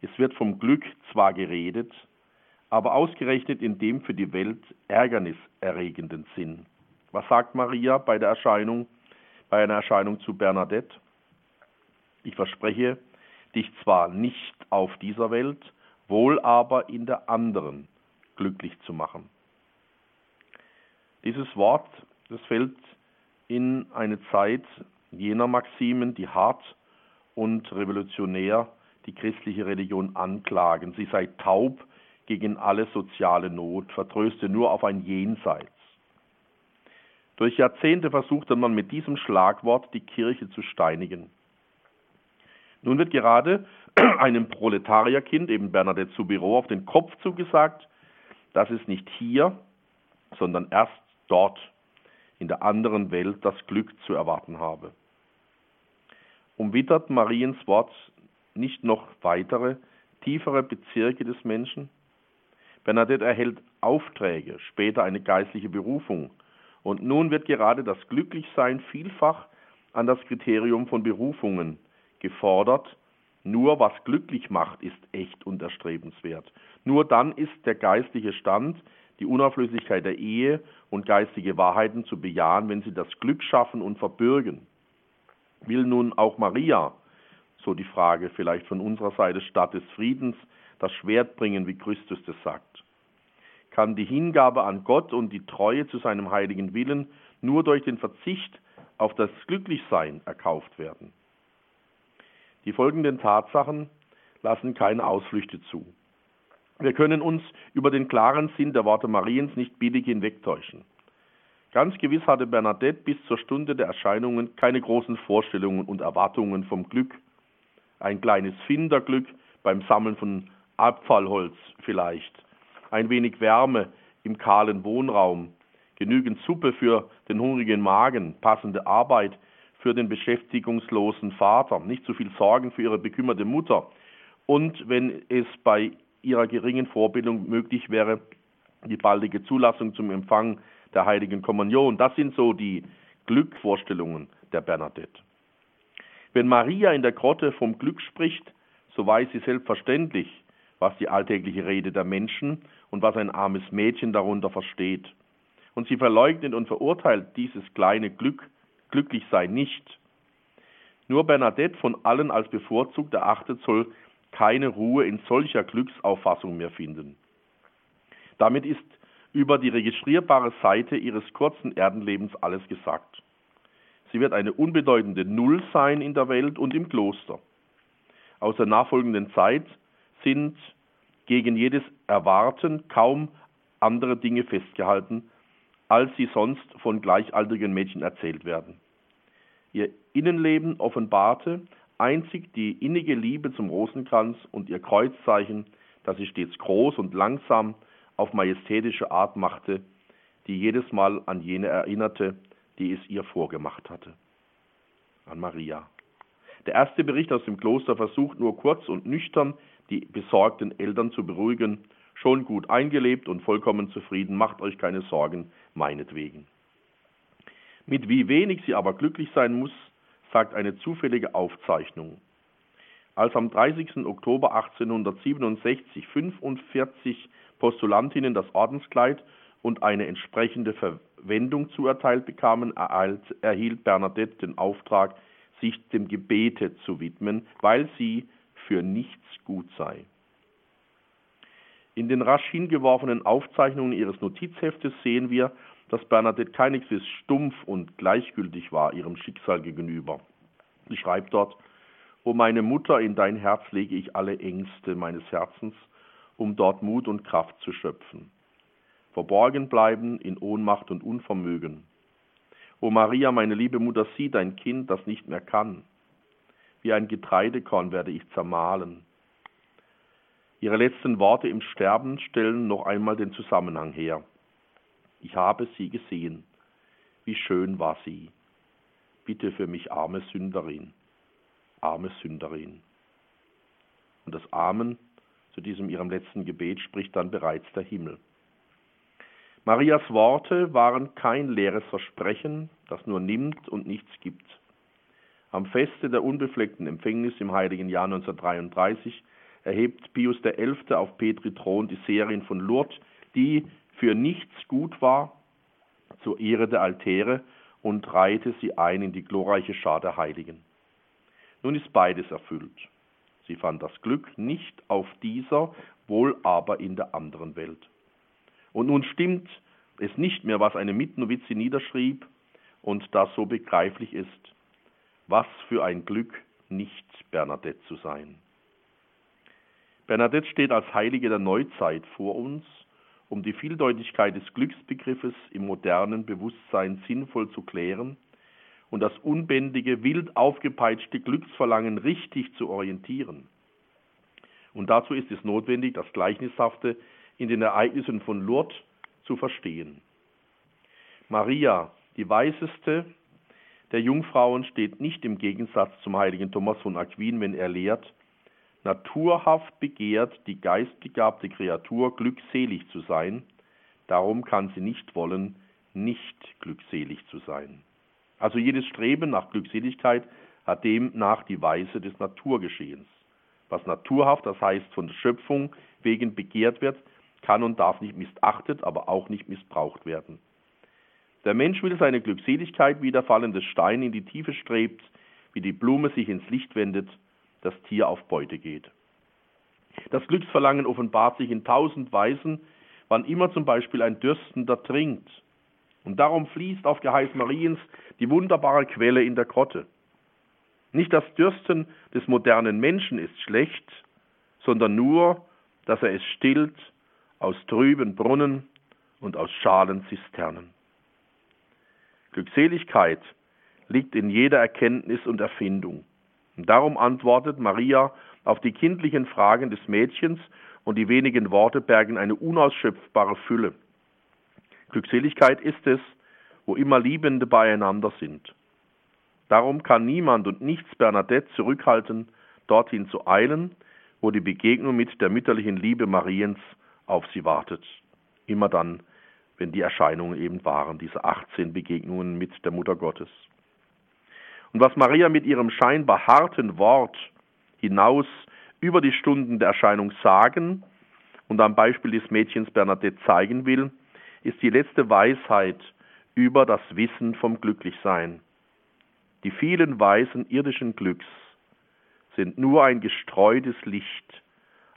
Es wird vom Glück zwar geredet, aber ausgerechnet in dem für die Welt ärgerniserregenden Sinn. Was sagt Maria bei der Erscheinung, bei einer Erscheinung zu Bernadette? Ich verspreche, dich zwar nicht auf dieser Welt, wohl aber in der anderen glücklich zu machen. Dieses Wort, das fällt in eine Zeit jener Maximen, die hart und revolutionär die christliche Religion anklagen. Sie sei taub gegen alle soziale Not, vertröste nur auf ein Jenseits. Durch Jahrzehnte versuchte man mit diesem Schlagwort die Kirche zu steinigen. Nun wird gerade [CLEARS THROAT] einem Proletarierkind, eben Bernadette Soubiraux, auf den Kopf zugesagt, dass es nicht hier, sondern erst dort in der anderen Welt das Glück zu erwarten habe. Umwittert Mariens Wort nicht noch weitere, tiefere Bezirke des Menschen? Bernadette erhält Aufträge, später eine geistliche Berufung. Und nun wird gerade das Glücklichsein vielfach an das Kriterium von Berufungen gefordert. Nur was glücklich macht, ist echt und erstrebenswert. Nur dann ist der geistliche Stand, die Unauflöslichkeit der Ehe und geistige Wahrheiten zu bejahen, wenn sie das Glück schaffen und verbürgen. Will nun auch Maria, so die Frage vielleicht von unserer Seite statt des Friedens, das Schwert bringen, wie Christus das sagt? Kann die Hingabe an Gott und die Treue zu seinem heiligen Willen nur durch den Verzicht auf das Glücklichsein erkauft werden? Die folgenden Tatsachen lassen keine Ausflüchte zu. Wir können uns über den klaren Sinn der Worte Mariens nicht billig hinwegtäuschen. Ganz gewiss hatte Bernadette bis zur Stunde der Erscheinungen keine großen Vorstellungen und Erwartungen vom Glück. Ein kleines Finderglück beim Sammeln von Abfallholz vielleicht, ein wenig Wärme im kahlen Wohnraum, genügend Suppe für den hungrigen Magen, passende Arbeit für den beschäftigungslosen Vater, nicht zu viel Sorgen für ihre bekümmerte Mutter. Und, wenn es bei ihrer geringen Vorbildung möglich wäre, die baldige Zulassung zum Empfang der heiligen Kommunion. Das sind so die Glückvorstellungen der Bernadette. Wenn Maria in der Grotte vom Glück spricht, so weiß sie selbstverständlich, was die alltägliche Rede der Menschen und was ein armes Mädchen darunter versteht. Und sie verleugnet und verurteilt dieses kleine Glück, Glücklichsein nicht. Nur Bernadette von allen als bevorzugt erachtet soll keine Ruhe in solcher Glücksauffassung mehr finden. Damit ist über die registrierbare Seite ihres kurzen Erdenlebens alles gesagt. Sie wird eine unbedeutende Null sein in der Welt und im Kloster. Aus der nachfolgenden Zeit sind gegen jedes Erwarten kaum andere Dinge festgehalten, als sie sonst von gleichaltrigen Mädchen erzählt werden. Ihr Innenleben offenbarte einzig die innige Liebe zum Rosenkranz und ihr Kreuzzeichen, das sie stets groß und langsam auf majestätische Art machte, die jedes Mal an jene erinnerte, die es ihr vorgemacht hatte. An Maria. Der erste Bericht aus dem Kloster versucht nur kurz und nüchtern die besorgten Eltern zu beruhigen, schon gut eingelebt und vollkommen zufrieden, macht euch keine Sorgen, meinetwegen. Mit wie wenig sie aber glücklich sein muss, sagt eine zufällige Aufzeichnung. Als am 30. Oktober 1867 45 Postulantinnen das Ordenskleid und eine entsprechende Verwendung zuerteilt bekamen, erhielt Bernadette den Auftrag, sich dem Gebete zu widmen, weil sie für nichts gut sei. In den rasch hingeworfenen Aufzeichnungen ihres Notizheftes sehen wir, dass Bernadette keineswegs stumpf und gleichgültig war ihrem Schicksal gegenüber. Sie schreibt dort, O meine Mutter, in dein Herz lege ich alle Ängste meines Herzens, um dort Mut und Kraft zu schöpfen. Verborgen bleiben in Ohnmacht und Unvermögen. O Maria, meine liebe Mutter, sieh dein Kind, das nicht mehr kann. Wie ein Getreidekorn werde ich zermahlen. Ihre letzten Worte im Sterben stellen noch einmal den Zusammenhang her. Ich habe sie gesehen. Wie schön war sie. Bitte für mich arme Sünderin. Arme Sünderin. Und das Amen zu diesem ihrem letzten Gebet spricht dann bereits der Himmel. Marias Worte waren kein leeres Versprechen, das nur nimmt und nichts gibt. Am Feste der unbefleckten Empfängnis im heiligen Jahr 1933 erhebt Pius XI. auf Petri Thron die Serin von Lourdes, die für nichts gut war, zur Ehre der Altäre und reihte sie ein in die glorreiche Schar der Heiligen. Nun ist beides erfüllt. Sie fand das Glück nicht auf dieser, wohl aber in der anderen Welt. Und nun stimmt es nicht mehr, was eine Mitnovize niederschrieb und das so begreiflich ist. Was für ein Glück, nicht Bernadette zu sein. Bernadette steht als Heilige der Neuzeit vor uns um die Vieldeutigkeit des Glücksbegriffes im modernen Bewusstsein sinnvoll zu klären und das unbändige, wild aufgepeitschte Glücksverlangen richtig zu orientieren. Und dazu ist es notwendig, das Gleichnishafte in den Ereignissen von Lourdes zu verstehen. Maria, die weiseste der Jungfrauen, steht nicht im Gegensatz zum heiligen Thomas von Aquin, wenn er lehrt, naturhaft begehrt die geistbegabte Kreatur glückselig zu sein, darum kann sie nicht wollen, nicht glückselig zu sein. Also jedes Streben nach Glückseligkeit hat demnach die Weise des Naturgeschehens. Was naturhaft, das heißt von der Schöpfung wegen begehrt wird, kann und darf nicht missachtet, aber auch nicht missbraucht werden. Der Mensch will seine Glückseligkeit, wie der fallende Stein in die Tiefe strebt, wie die Blume sich ins Licht wendet, das Tier auf Beute geht. Das Glücksverlangen offenbart sich in tausend Weisen, wann immer zum Beispiel ein Dürstender trinkt. Und darum fließt auf Geheiß Mariens die wunderbare Quelle in der Grotte. Nicht das Dürsten des modernen Menschen ist schlecht, sondern nur, dass er es stillt aus trüben Brunnen und aus schalen Zisternen. Glückseligkeit liegt in jeder Erkenntnis und Erfindung. Und darum antwortet Maria auf die kindlichen Fragen des Mädchens und die wenigen Worte bergen eine unausschöpfbare Fülle. Glückseligkeit ist es, wo immer Liebende beieinander sind. Darum kann niemand und nichts Bernadette zurückhalten, dorthin zu eilen, wo die Begegnung mit der mütterlichen Liebe Mariens auf sie wartet. Immer dann, wenn die Erscheinungen eben waren, diese 18 Begegnungen mit der Mutter Gottes. Und was Maria mit ihrem scheinbar harten Wort hinaus über die Stunden der Erscheinung sagen und am Beispiel des Mädchens Bernadette zeigen will, ist die letzte Weisheit über das Wissen vom Glücklichsein. Die vielen Weisen irdischen Glücks sind nur ein gestreutes Licht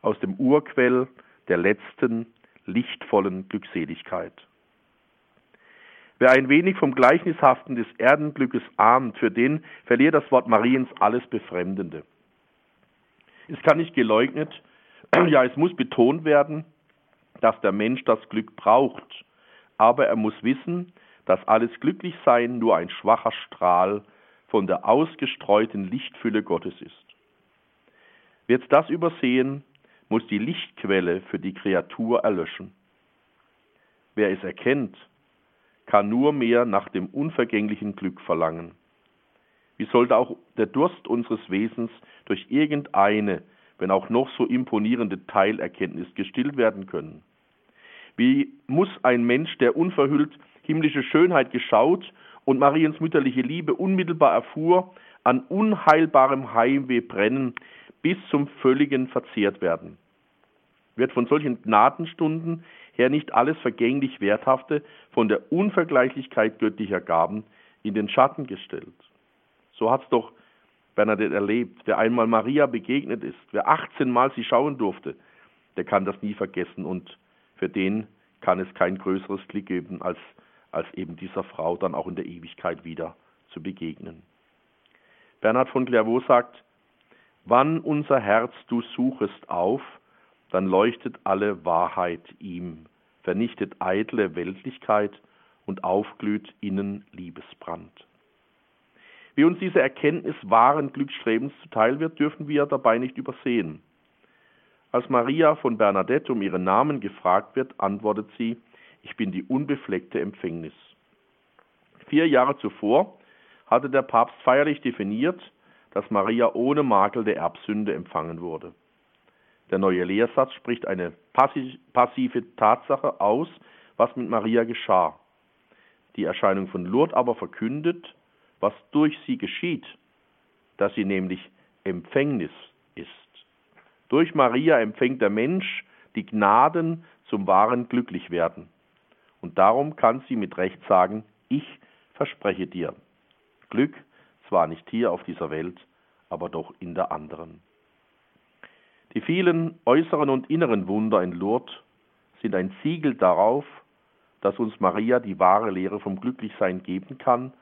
aus dem Urquell der letzten lichtvollen Glückseligkeit. Wer ein wenig vom Gleichnishaften des Erdenglückes ahnt, für den verliert das Wort Mariens alles Befremdende. Es kann nicht geleugnet, [CLEARS THROAT] ja, es muss betont werden, dass der Mensch das Glück braucht, aber er muss wissen, dass alles Glücklichsein nur ein schwacher Strahl von der ausgestreuten Lichtfülle Gottes ist. Wird das übersehen, muss die Lichtquelle für die Kreatur erlöschen. Wer es erkennt, kann nur mehr nach dem unvergänglichen Glück verlangen. Wie sollte auch der Durst unseres Wesens durch irgendeine, wenn auch noch so imponierende Teilerkenntnis gestillt werden können? Wie muss ein Mensch, der unverhüllt himmlische Schönheit geschaut und Mariens mütterliche Liebe unmittelbar erfuhr, an unheilbarem Heimweh brennen, bis zum völligen verzehrt werden? Wird von solchen Gnadenstunden her nicht alles vergänglich Werthafte von der Unvergleichlichkeit göttlicher Gaben in den Schatten gestellt? So hat's doch Bernadette erlebt. Wer einmal Maria begegnet ist, wer 18 Mal sie schauen durfte, der kann das nie vergessen und für den kann es kein größeres Glück geben, als, als eben dieser Frau dann auch in der Ewigkeit wieder zu begegnen. Bernhard von Clairvaux sagt, wann unser Herz du suchest auf, dann leuchtet alle Wahrheit ihm, vernichtet eitle Weltlichkeit und aufglüht innen Liebesbrand. Wie uns diese Erkenntnis wahren Glückstrebens zuteil wird, dürfen wir dabei nicht übersehen. Als Maria von Bernadette um ihren Namen gefragt wird, antwortet sie, ich bin die unbefleckte Empfängnis. Vier Jahre zuvor hatte der Papst feierlich definiert, dass Maria ohne Makel der Erbsünde empfangen wurde. Der neue Lehrsatz spricht eine passive Tatsache aus, was mit Maria geschah. Die Erscheinung von Lourdes aber verkündet, was durch sie geschieht, dass sie nämlich Empfängnis ist. Durch Maria empfängt der Mensch die Gnaden zum wahren Glücklichwerden. Und darum kann sie mit Recht sagen, ich verspreche dir. Glück zwar nicht hier auf dieser Welt, aber doch in der anderen. Die vielen äußeren und inneren Wunder in Lourdes sind ein Siegel darauf, dass uns Maria die wahre Lehre vom Glücklichsein geben kann,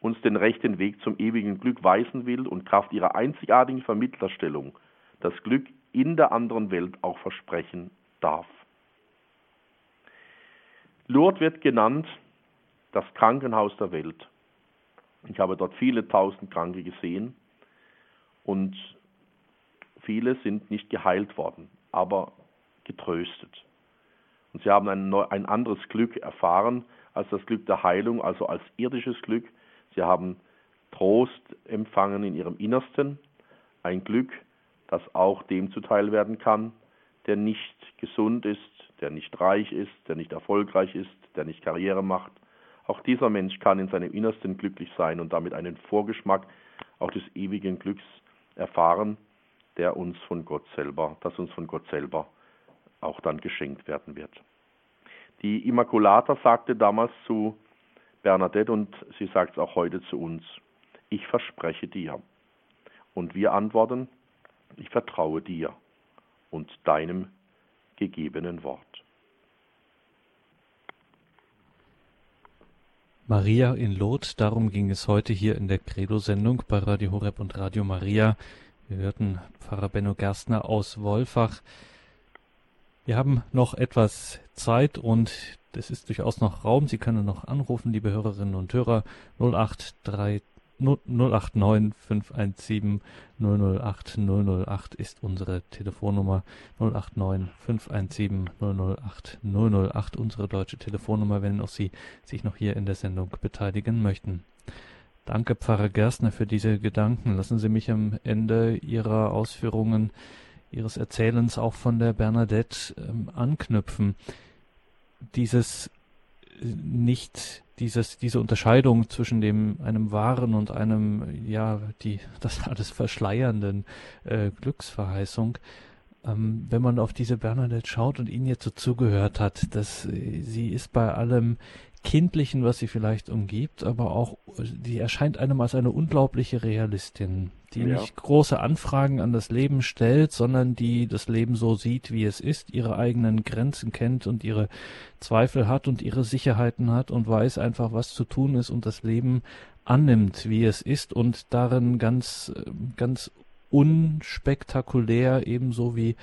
uns den rechten Weg zum ewigen Glück weisen will und Kraft ihrer einzigartigen Vermittlerstellung das Glück in der anderen Welt auch versprechen darf. Lourdes wird genannt das Krankenhaus der Welt. Ich habe dort viele tausend Kranke gesehen und viele sind nicht geheilt worden, aber getröstet. Und sie haben ein, ein anderes Glück erfahren als das Glück der Heilung, also als irdisches Glück. Sie haben Trost empfangen in ihrem Innersten, ein Glück, das auch dem zuteil werden kann, der nicht gesund ist, der nicht reich ist, der nicht erfolgreich ist, der nicht Karriere macht. Auch dieser Mensch kann in seinem Innersten glücklich sein und damit einen Vorgeschmack auch des ewigen Glücks erfahren, der uns von Gott selber, das uns von Gott selber auch dann geschenkt werden wird. Die Immaculata sagte damals zu Bernadette und sie sagt es auch heute zu uns, ich verspreche dir. Und wir antworten, ich vertraue dir und deinem gegebenen Wort. Maria in Lot, darum ging es heute hier in der Credo-Sendung bei Radio Horeb und Radio Maria. Wir hörten Pfarrer Benno Gerstner aus Wolfach. Wir haben noch etwas Zeit und es ist durchaus noch Raum. Sie können noch anrufen, liebe Hörerinnen und Hörer. 083 089 517 008 008 ist unsere Telefonnummer 089 517 008 008 unsere deutsche Telefonnummer, wenn auch Sie sich noch hier in der Sendung beteiligen möchten. Danke, Pfarrer Gerstner, für diese Gedanken. Lassen Sie mich am Ende Ihrer Ausführungen, Ihres Erzählens auch von der Bernadette ähm, anknüpfen. Dieses äh, nicht dieses, diese Unterscheidung zwischen dem einem wahren und einem, ja, die das alles verschleiernden äh, Glücksverheißung, ähm, wenn man auf diese Bernadette schaut und ihnen jetzt so zugehört hat, dass äh, sie ist bei allem Kindlichen, was sie vielleicht umgibt, aber auch, die erscheint einem als eine unglaubliche Realistin, die ja. nicht große Anfragen an das Leben stellt, sondern die das Leben so sieht, wie es ist, ihre eigenen Grenzen kennt und ihre Zweifel hat und ihre Sicherheiten hat und weiß einfach, was zu tun ist und das Leben annimmt, wie es ist und darin ganz, ganz unspektakulär, ebenso wie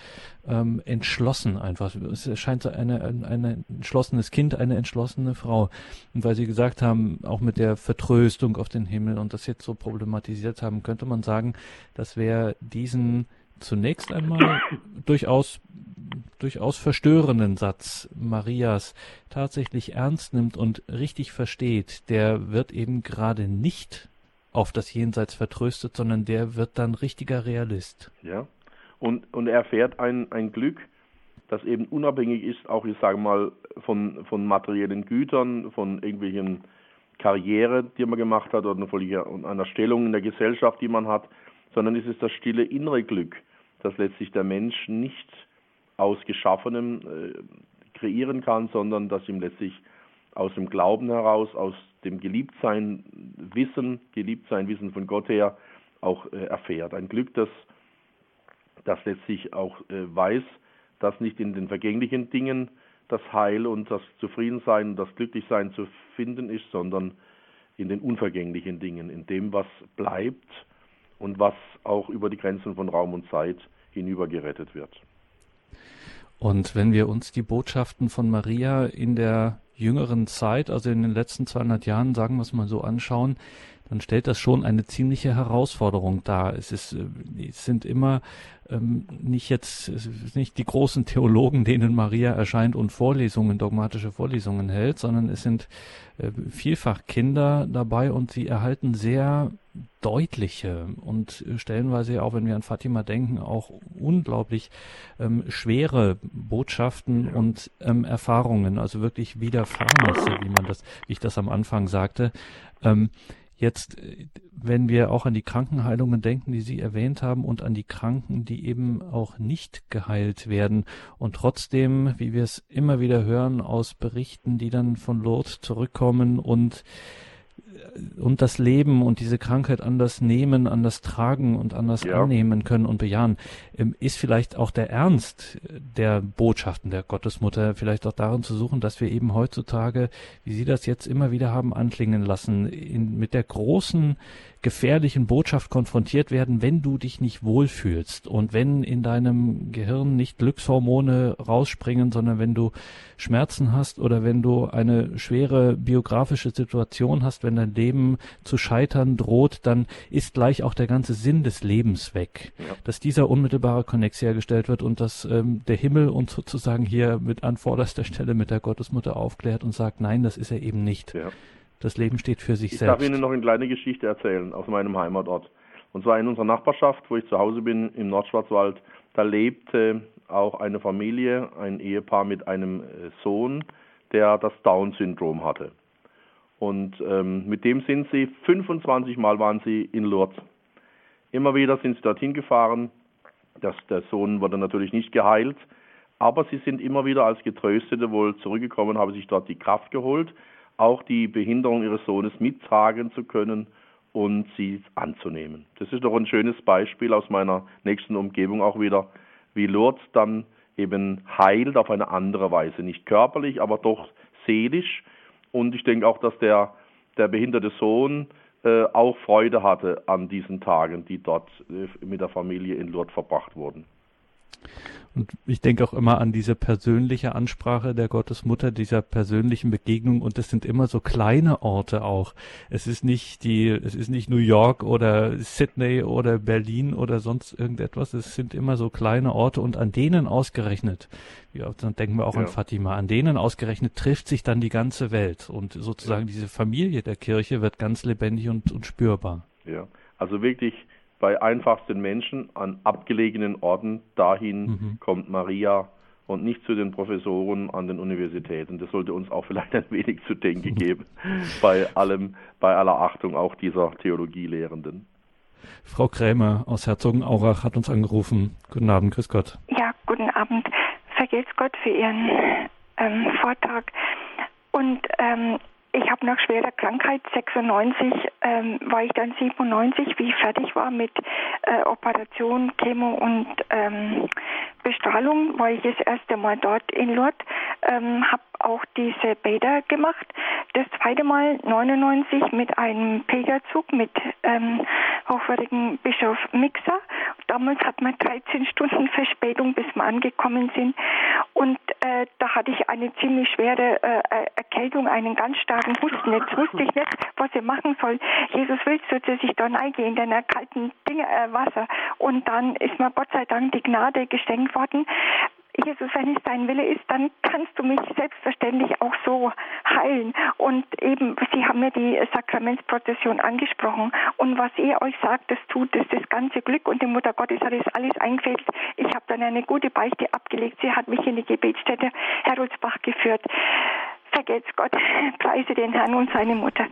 ähm, entschlossen einfach. Es erscheint eine, ein, ein entschlossenes Kind, eine entschlossene Frau. Und weil Sie gesagt haben, auch mit der Vertröstung auf den Himmel und das jetzt so problematisiert haben, könnte man sagen, dass wer diesen zunächst einmal durchaus durchaus verstörenden Satz Marias tatsächlich ernst nimmt und richtig versteht, der wird eben gerade nicht auf das Jenseits vertröstet, sondern der wird dann richtiger Realist. Ja, und, und er erfährt ein, ein Glück, das eben unabhängig ist, auch ich sage mal, von, von materiellen Gütern, von irgendwelchen Karriere, die man gemacht hat oder von einer Stellung in der Gesellschaft, die man hat, sondern es ist das stille innere Glück, das letztlich der Mensch nicht aus Geschaffenem äh, kreieren kann, sondern das ihm letztlich aus dem Glauben heraus, aus dem Geliebtsein Wissen, Geliebtsein Wissen von Gott her auch äh, erfährt. Ein Glück, das, das letztlich auch äh, weiß, dass nicht in den vergänglichen Dingen das Heil und das Zufriedensein und das Glücklichsein zu finden ist, sondern in den unvergänglichen Dingen, in dem, was bleibt und was auch über die Grenzen von Raum und Zeit hinüber gerettet wird. Und wenn wir uns die Botschaften von Maria in der jüngeren Zeit, also in den letzten 200 Jahren, sagen wir es mal so, anschauen, dann stellt das schon eine ziemliche Herausforderung dar. Es ist, äh, es sind immer ähm, nicht jetzt nicht die großen Theologen, denen Maria erscheint und Vorlesungen, dogmatische Vorlesungen hält, sondern es sind äh, vielfach Kinder dabei und sie erhalten sehr deutliche und stellenweise auch, wenn wir an Fatima denken, auch unglaublich ähm, schwere Botschaften und ähm, Erfahrungen, also wirklich Widerfahrnisse, wie man das, wie ich das am Anfang sagte. Ähm, Jetzt, äh, wenn wir auch an die Krankenheilungen denken, die Sie erwähnt haben, und an die Kranken, die eben auch nicht geheilt werden. Und trotzdem, wie wir es immer wieder hören aus Berichten, die dann von Lourdes zurückkommen und und das Leben und diese Krankheit anders nehmen, anders tragen und anders ja. annehmen können und bejahen, ähm, ist vielleicht auch der Ernst der Botschaften der Gottesmutter vielleicht auch darin zu suchen, dass wir eben heutzutage, wie Sie das jetzt immer wieder haben anklingen lassen, in, mit der großen gefährlichen Botschaft konfrontiert werden, wenn du dich nicht wohlfühlst und wenn in deinem Gehirn nicht Glückshormone rausspringen, sondern wenn du Schmerzen hast oder wenn du eine schwere biografische Situation hast, wenn dein Leben zu scheitern droht, dann ist gleich auch der ganze Sinn des Lebens weg. Ja. Dass dieser unmittelbare Konnex hergestellt wird und dass ähm, der Himmel uns sozusagen hier mit an vorderster Stelle mit der Gottesmutter aufklärt und sagt, nein, das ist er eben nicht. Ja. Das Leben steht für sich ich selbst. Ich darf Ihnen noch eine kleine Geschichte erzählen aus meinem Heimatort. Und zwar in unserer Nachbarschaft, wo ich zu Hause bin, im Nordschwarzwald, da lebte auch eine Familie, ein Ehepaar mit einem äh, Sohn, der das Down-Syndrom hatte. Und ähm, mit dem sind sie 25 Mal waren sie in Lourdes. Immer wieder sind sie dorthin gefahren. Das, der Sohn wurde natürlich nicht geheilt, aber sie sind immer wieder als Getröstete wohl zurückgekommen, haben sich dort die Kraft geholt, auch die Behinderung ihres Sohnes mittragen zu können und sie anzunehmen. Das ist doch ein schönes Beispiel aus meiner nächsten Umgebung auch wieder, wie Lourdes dann eben heilt auf eine andere Weise. Nicht körperlich, aber doch seelisch. Und ich denke auch, dass der, der behinderte Sohn äh, auch Freude hatte an diesen Tagen, die dort äh, mit der Familie in Lourdes verbracht wurden. Und ich denke auch immer an diese persönliche Ansprache der Gottesmutter, dieser persönlichen Begegnung. Und es sind immer so kleine Orte auch. Es ist nicht die, es ist nicht New York oder Sydney oder Berlin oder sonst irgendetwas. Es sind immer so kleine Orte und an denen ausgerechnet, ja, dann denken wir auch ja. an Fatima, an denen ausgerechnet trifft sich dann die ganze Welt. Und sozusagen ja. diese Familie der Kirche wird ganz lebendig und, und spürbar. Ja, also wirklich bei einfachsten Menschen an abgelegenen Orten dahin mhm. kommt Maria und nicht zu den Professoren an den Universitäten. Das sollte uns auch vielleicht ein wenig zu denken geben, [LAUGHS] bei allem, bei aller Achtung auch dieser Theologielehrenden. Frau Krämer aus Herzogenaurach hat uns angerufen. Guten Abend, grüß Gott. Ja, guten Abend. Vergelt's Gott für Ihren ähm, Vortrag. Und ähm, ich habe nach schwerer Krankheit 96 ähm, war ich dann 97, wie ich fertig war mit äh, Operation, Chemo und ähm, Bestrahlung, war ich das erste Mal dort in Lourdes, ähm, habe auch diese Bäder gemacht. Das zweite Mal 99 mit einem Pilgerzug mit ähm, hochwertigen Bischof Mixer. Damals hat man 13 Stunden Verspätung, bis wir angekommen sind. Und äh, da hatte ich eine ziemlich schwere äh, Erkältung, einen ganz starken Husten. Jetzt wusste ich nicht, was ich machen soll. Jesus will, dass ich da reingehen, in der kalten Dinge, äh, Wasser. Und dann ist mir Gott sei Dank die Gnade geschenkt worden, Jesus, wenn es dein Wille ist, dann kannst du mich selbstverständlich auch so heilen. Und eben, Sie haben mir die Sakramentsprozession angesprochen. Und was ihr euch sagt, das tut das, das ganze Glück. Und die Mutter Gottes hat es alles eingefällt. Ich habe dann eine gute Beichte abgelegt. Sie hat mich in die Gebetsstätte Heroldsbach geführt. Vergelt's Gott. [LAUGHS] Preise den Herrn und seine Mutter.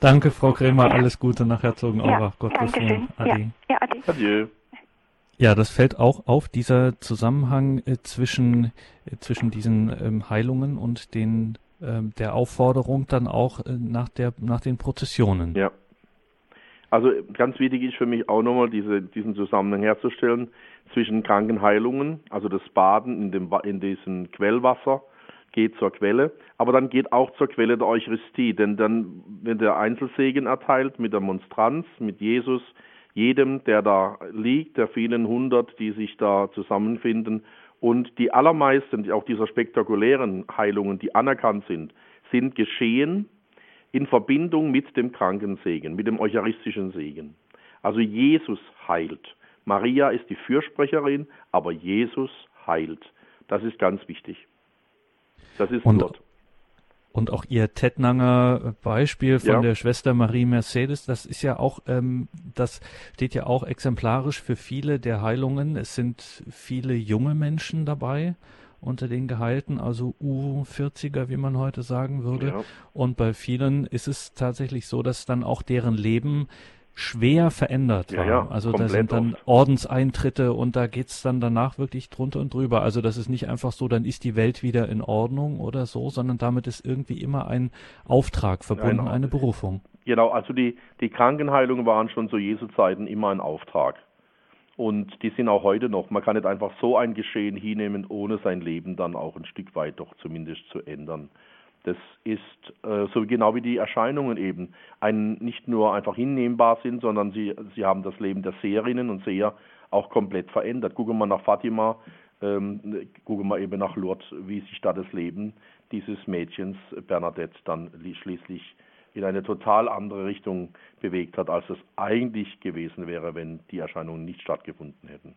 Danke, Frau Krämer. Ja. Alles Gute nach Herzogenaurach. Ja, Gott Dankeschön. Adi. Ja, ja, adi. Adieu. Ja, das fällt auch auf, dieser Zusammenhang äh, zwischen, äh, zwischen diesen ähm, Heilungen und den, ähm, der Aufforderung dann auch äh, nach, der, nach den Prozessionen. Ja. Also ganz wichtig ist für mich auch nochmal diese, diesen Zusammenhang herzustellen zwischen Krankenheilungen, also das Baden in, dem, in diesem Quellwasser geht zur Quelle, aber dann geht auch zur Quelle der Eucharistie, denn dann, wenn der Einzelsegen erteilt mit der Monstranz, mit Jesus, jedem, der da liegt, der vielen hundert, die sich da zusammenfinden. Und die allermeisten, auch dieser spektakulären Heilungen, die anerkannt sind, sind geschehen in Verbindung mit dem Krankensegen, mit dem eucharistischen Segen. Also Jesus heilt. Maria ist die Fürsprecherin, aber Jesus heilt. Das ist ganz wichtig. Das ist und, dort. Und auch ihr Tettnanger Beispiel von ja. der Schwester Marie Mercedes, das ist ja auch, ähm, das steht ja auch exemplarisch für viele der Heilungen. Es sind viele junge Menschen dabei unter den Geheilten, also U40er, wie man heute sagen würde. Ja. Und bei vielen ist es tatsächlich so, dass dann auch deren Leben schwer verändert war. Ja, also da sind dann oft. Ordenseintritte und da geht's dann danach wirklich drunter und drüber. Also das ist nicht einfach so, dann ist die Welt wieder in Ordnung oder so, sondern damit ist irgendwie immer ein Auftrag verbunden, genau. eine Berufung. Genau, also die, die Krankenheilungen waren schon zu Jesu Zeiten immer ein Auftrag. Und die sind auch heute noch. Man kann nicht einfach so ein Geschehen hinnehmen, ohne sein Leben dann auch ein Stück weit doch zumindest zu ändern. Das ist äh, so genau wie die Erscheinungen eben ein, nicht nur einfach hinnehmbar sind, sondern sie, sie haben das Leben der Seherinnen und Seher auch komplett verändert. Gucken wir nach Fatima, ähm, gucken wir eben nach Lourdes, wie sich da das Leben dieses Mädchens Bernadette dann schließlich in eine total andere Richtung bewegt hat, als es eigentlich gewesen wäre, wenn die Erscheinungen nicht stattgefunden hätten.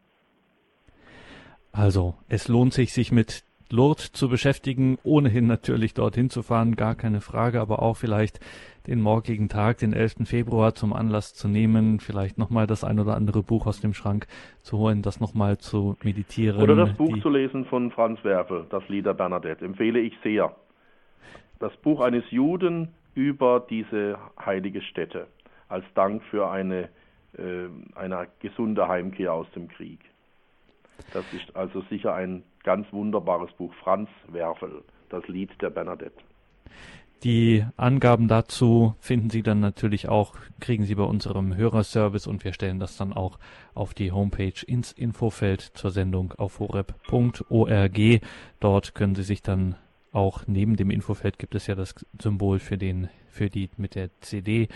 Also, es lohnt sich, sich mit Lourdes zu beschäftigen, ohnehin natürlich dorthin zu fahren, gar keine Frage, aber auch vielleicht den morgigen Tag, den 11. Februar, zum Anlass zu nehmen, vielleicht nochmal das ein oder andere Buch aus dem Schrank zu holen, das nochmal zu meditieren. Oder das Buch zu lesen von Franz Werfel, das Lieder Bernadette, empfehle ich sehr. Das Buch eines Juden über diese heilige Stätte, als Dank für eine, äh, eine gesunde Heimkehr aus dem Krieg. Das ist also sicher ein ganz wunderbares Buch. Franz Werfel, das Lied der Bernadette. Die Angaben dazu finden Sie dann natürlich auch, kriegen Sie bei unserem Hörerservice und wir stellen das dann auch auf die Homepage ins Infofeld zur Sendung auf horeb.org. Dort können Sie sich dann auch neben dem Infofeld gibt es ja das Symbol für den, für die mit der CD.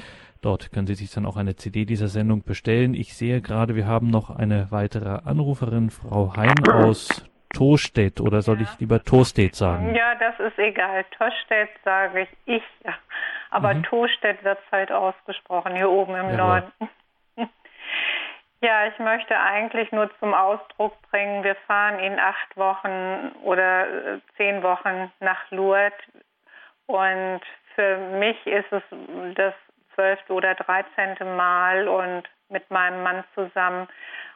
Dort können Sie sich dann auch eine CD dieser Sendung bestellen. Ich sehe gerade, wir haben noch eine weitere Anruferin, Frau Hein aus Tostedt oder soll ich lieber Tostedt sagen? Ja, das ist egal. Tostedt sage ich ich. Ja. Aber mhm. Tostedt wird halt ausgesprochen, hier oben im Jawohl. Norden. [LAUGHS] Ja, ich möchte eigentlich nur zum Ausdruck bringen, wir fahren in acht Wochen oder äh, zehn Wochen nach Lourdes und für mich ist es das zwölfte oder dreizehnte Mal und mit meinem Mann zusammen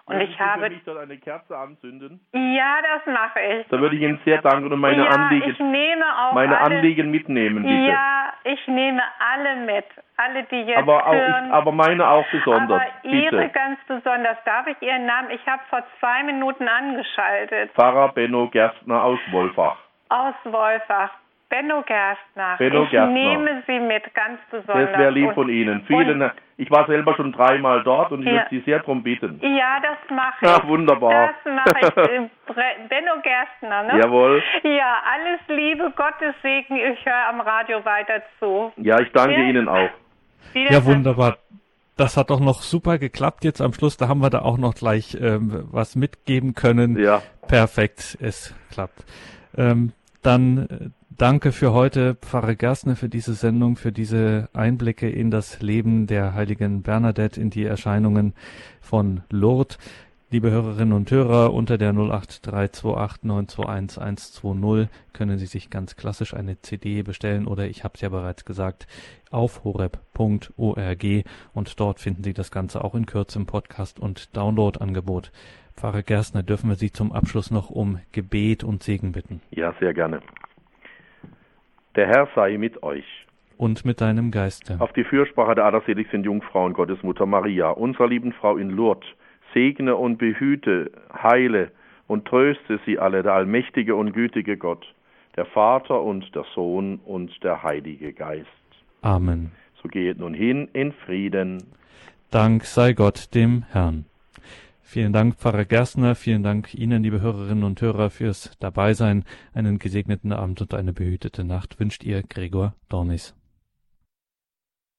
und Würden ich habe. Für mich dort eine Kerze anzünden? Ja, das mache ich. Da würde ich Ihnen sehr danken und meine ja, Anliegen, ich nehme auch meine alle, Anliegen mitnehmen, bitte. Ja, ich nehme alle mit. Alle, die jetzt aber auch, hören. Ich, aber meine auch besonders. Aber Ihre ganz besonders. Darf ich Ihren Namen? Ich habe vor zwei Minuten angeschaltet. Pfarrer Benno Gerstner aus Wolfach. Aus Wolfach. Benno Gerstner. Benno ich Gerstner. nehme Sie mit, ganz besonders. Das wäre lieb von Ihnen. Vielen, ich war selber schon dreimal dort und ich ja. würde Sie sehr darum bitten. Ja, das mache ich. Ach, wunderbar. Das mache ich. [LAUGHS] Benno Gerstner, ne? Jawohl. Ja, alles Liebe, Gottes Segen. Ich höre am Radio weiter zu. Ja, ich danke ja. Ihnen auch. Ja, wunderbar. Das hat doch noch super geklappt jetzt am Schluss. Da haben wir da auch noch gleich ähm, was mitgeben können. Ja. Perfekt, es klappt. Ähm, dann äh, Danke für heute, Pfarrer Gerstner, für diese Sendung, für diese Einblicke in das Leben der heiligen Bernadette, in die Erscheinungen von Lourdes. Liebe Hörerinnen und Hörer, unter der 08328921120 können Sie sich ganz klassisch eine CD bestellen oder ich habe es ja bereits gesagt, auf horeb.org und dort finden Sie das Ganze auch in Kürze im Podcast und Download-Angebot. Pfarrer Gerstner, dürfen wir Sie zum Abschluss noch um Gebet und Segen bitten? Ja, sehr gerne. Der Herr sei mit euch. Und mit deinem Geiste. Auf die Fürsprache der allerseligsten Jungfrau und Gottesmutter Maria, unserer lieben Frau in Lourdes, segne und behüte, heile und tröste sie alle, der allmächtige und gütige Gott, der Vater und der Sohn und der Heilige Geist. Amen. So geht nun hin in Frieden. Dank sei Gott dem Herrn. Vielen Dank, Pfarrer Gerstner. Vielen Dank Ihnen, liebe Hörerinnen und Hörer, fürs Dabeisein. Einen gesegneten Abend und eine behütete Nacht wünscht Ihr Gregor Dornis.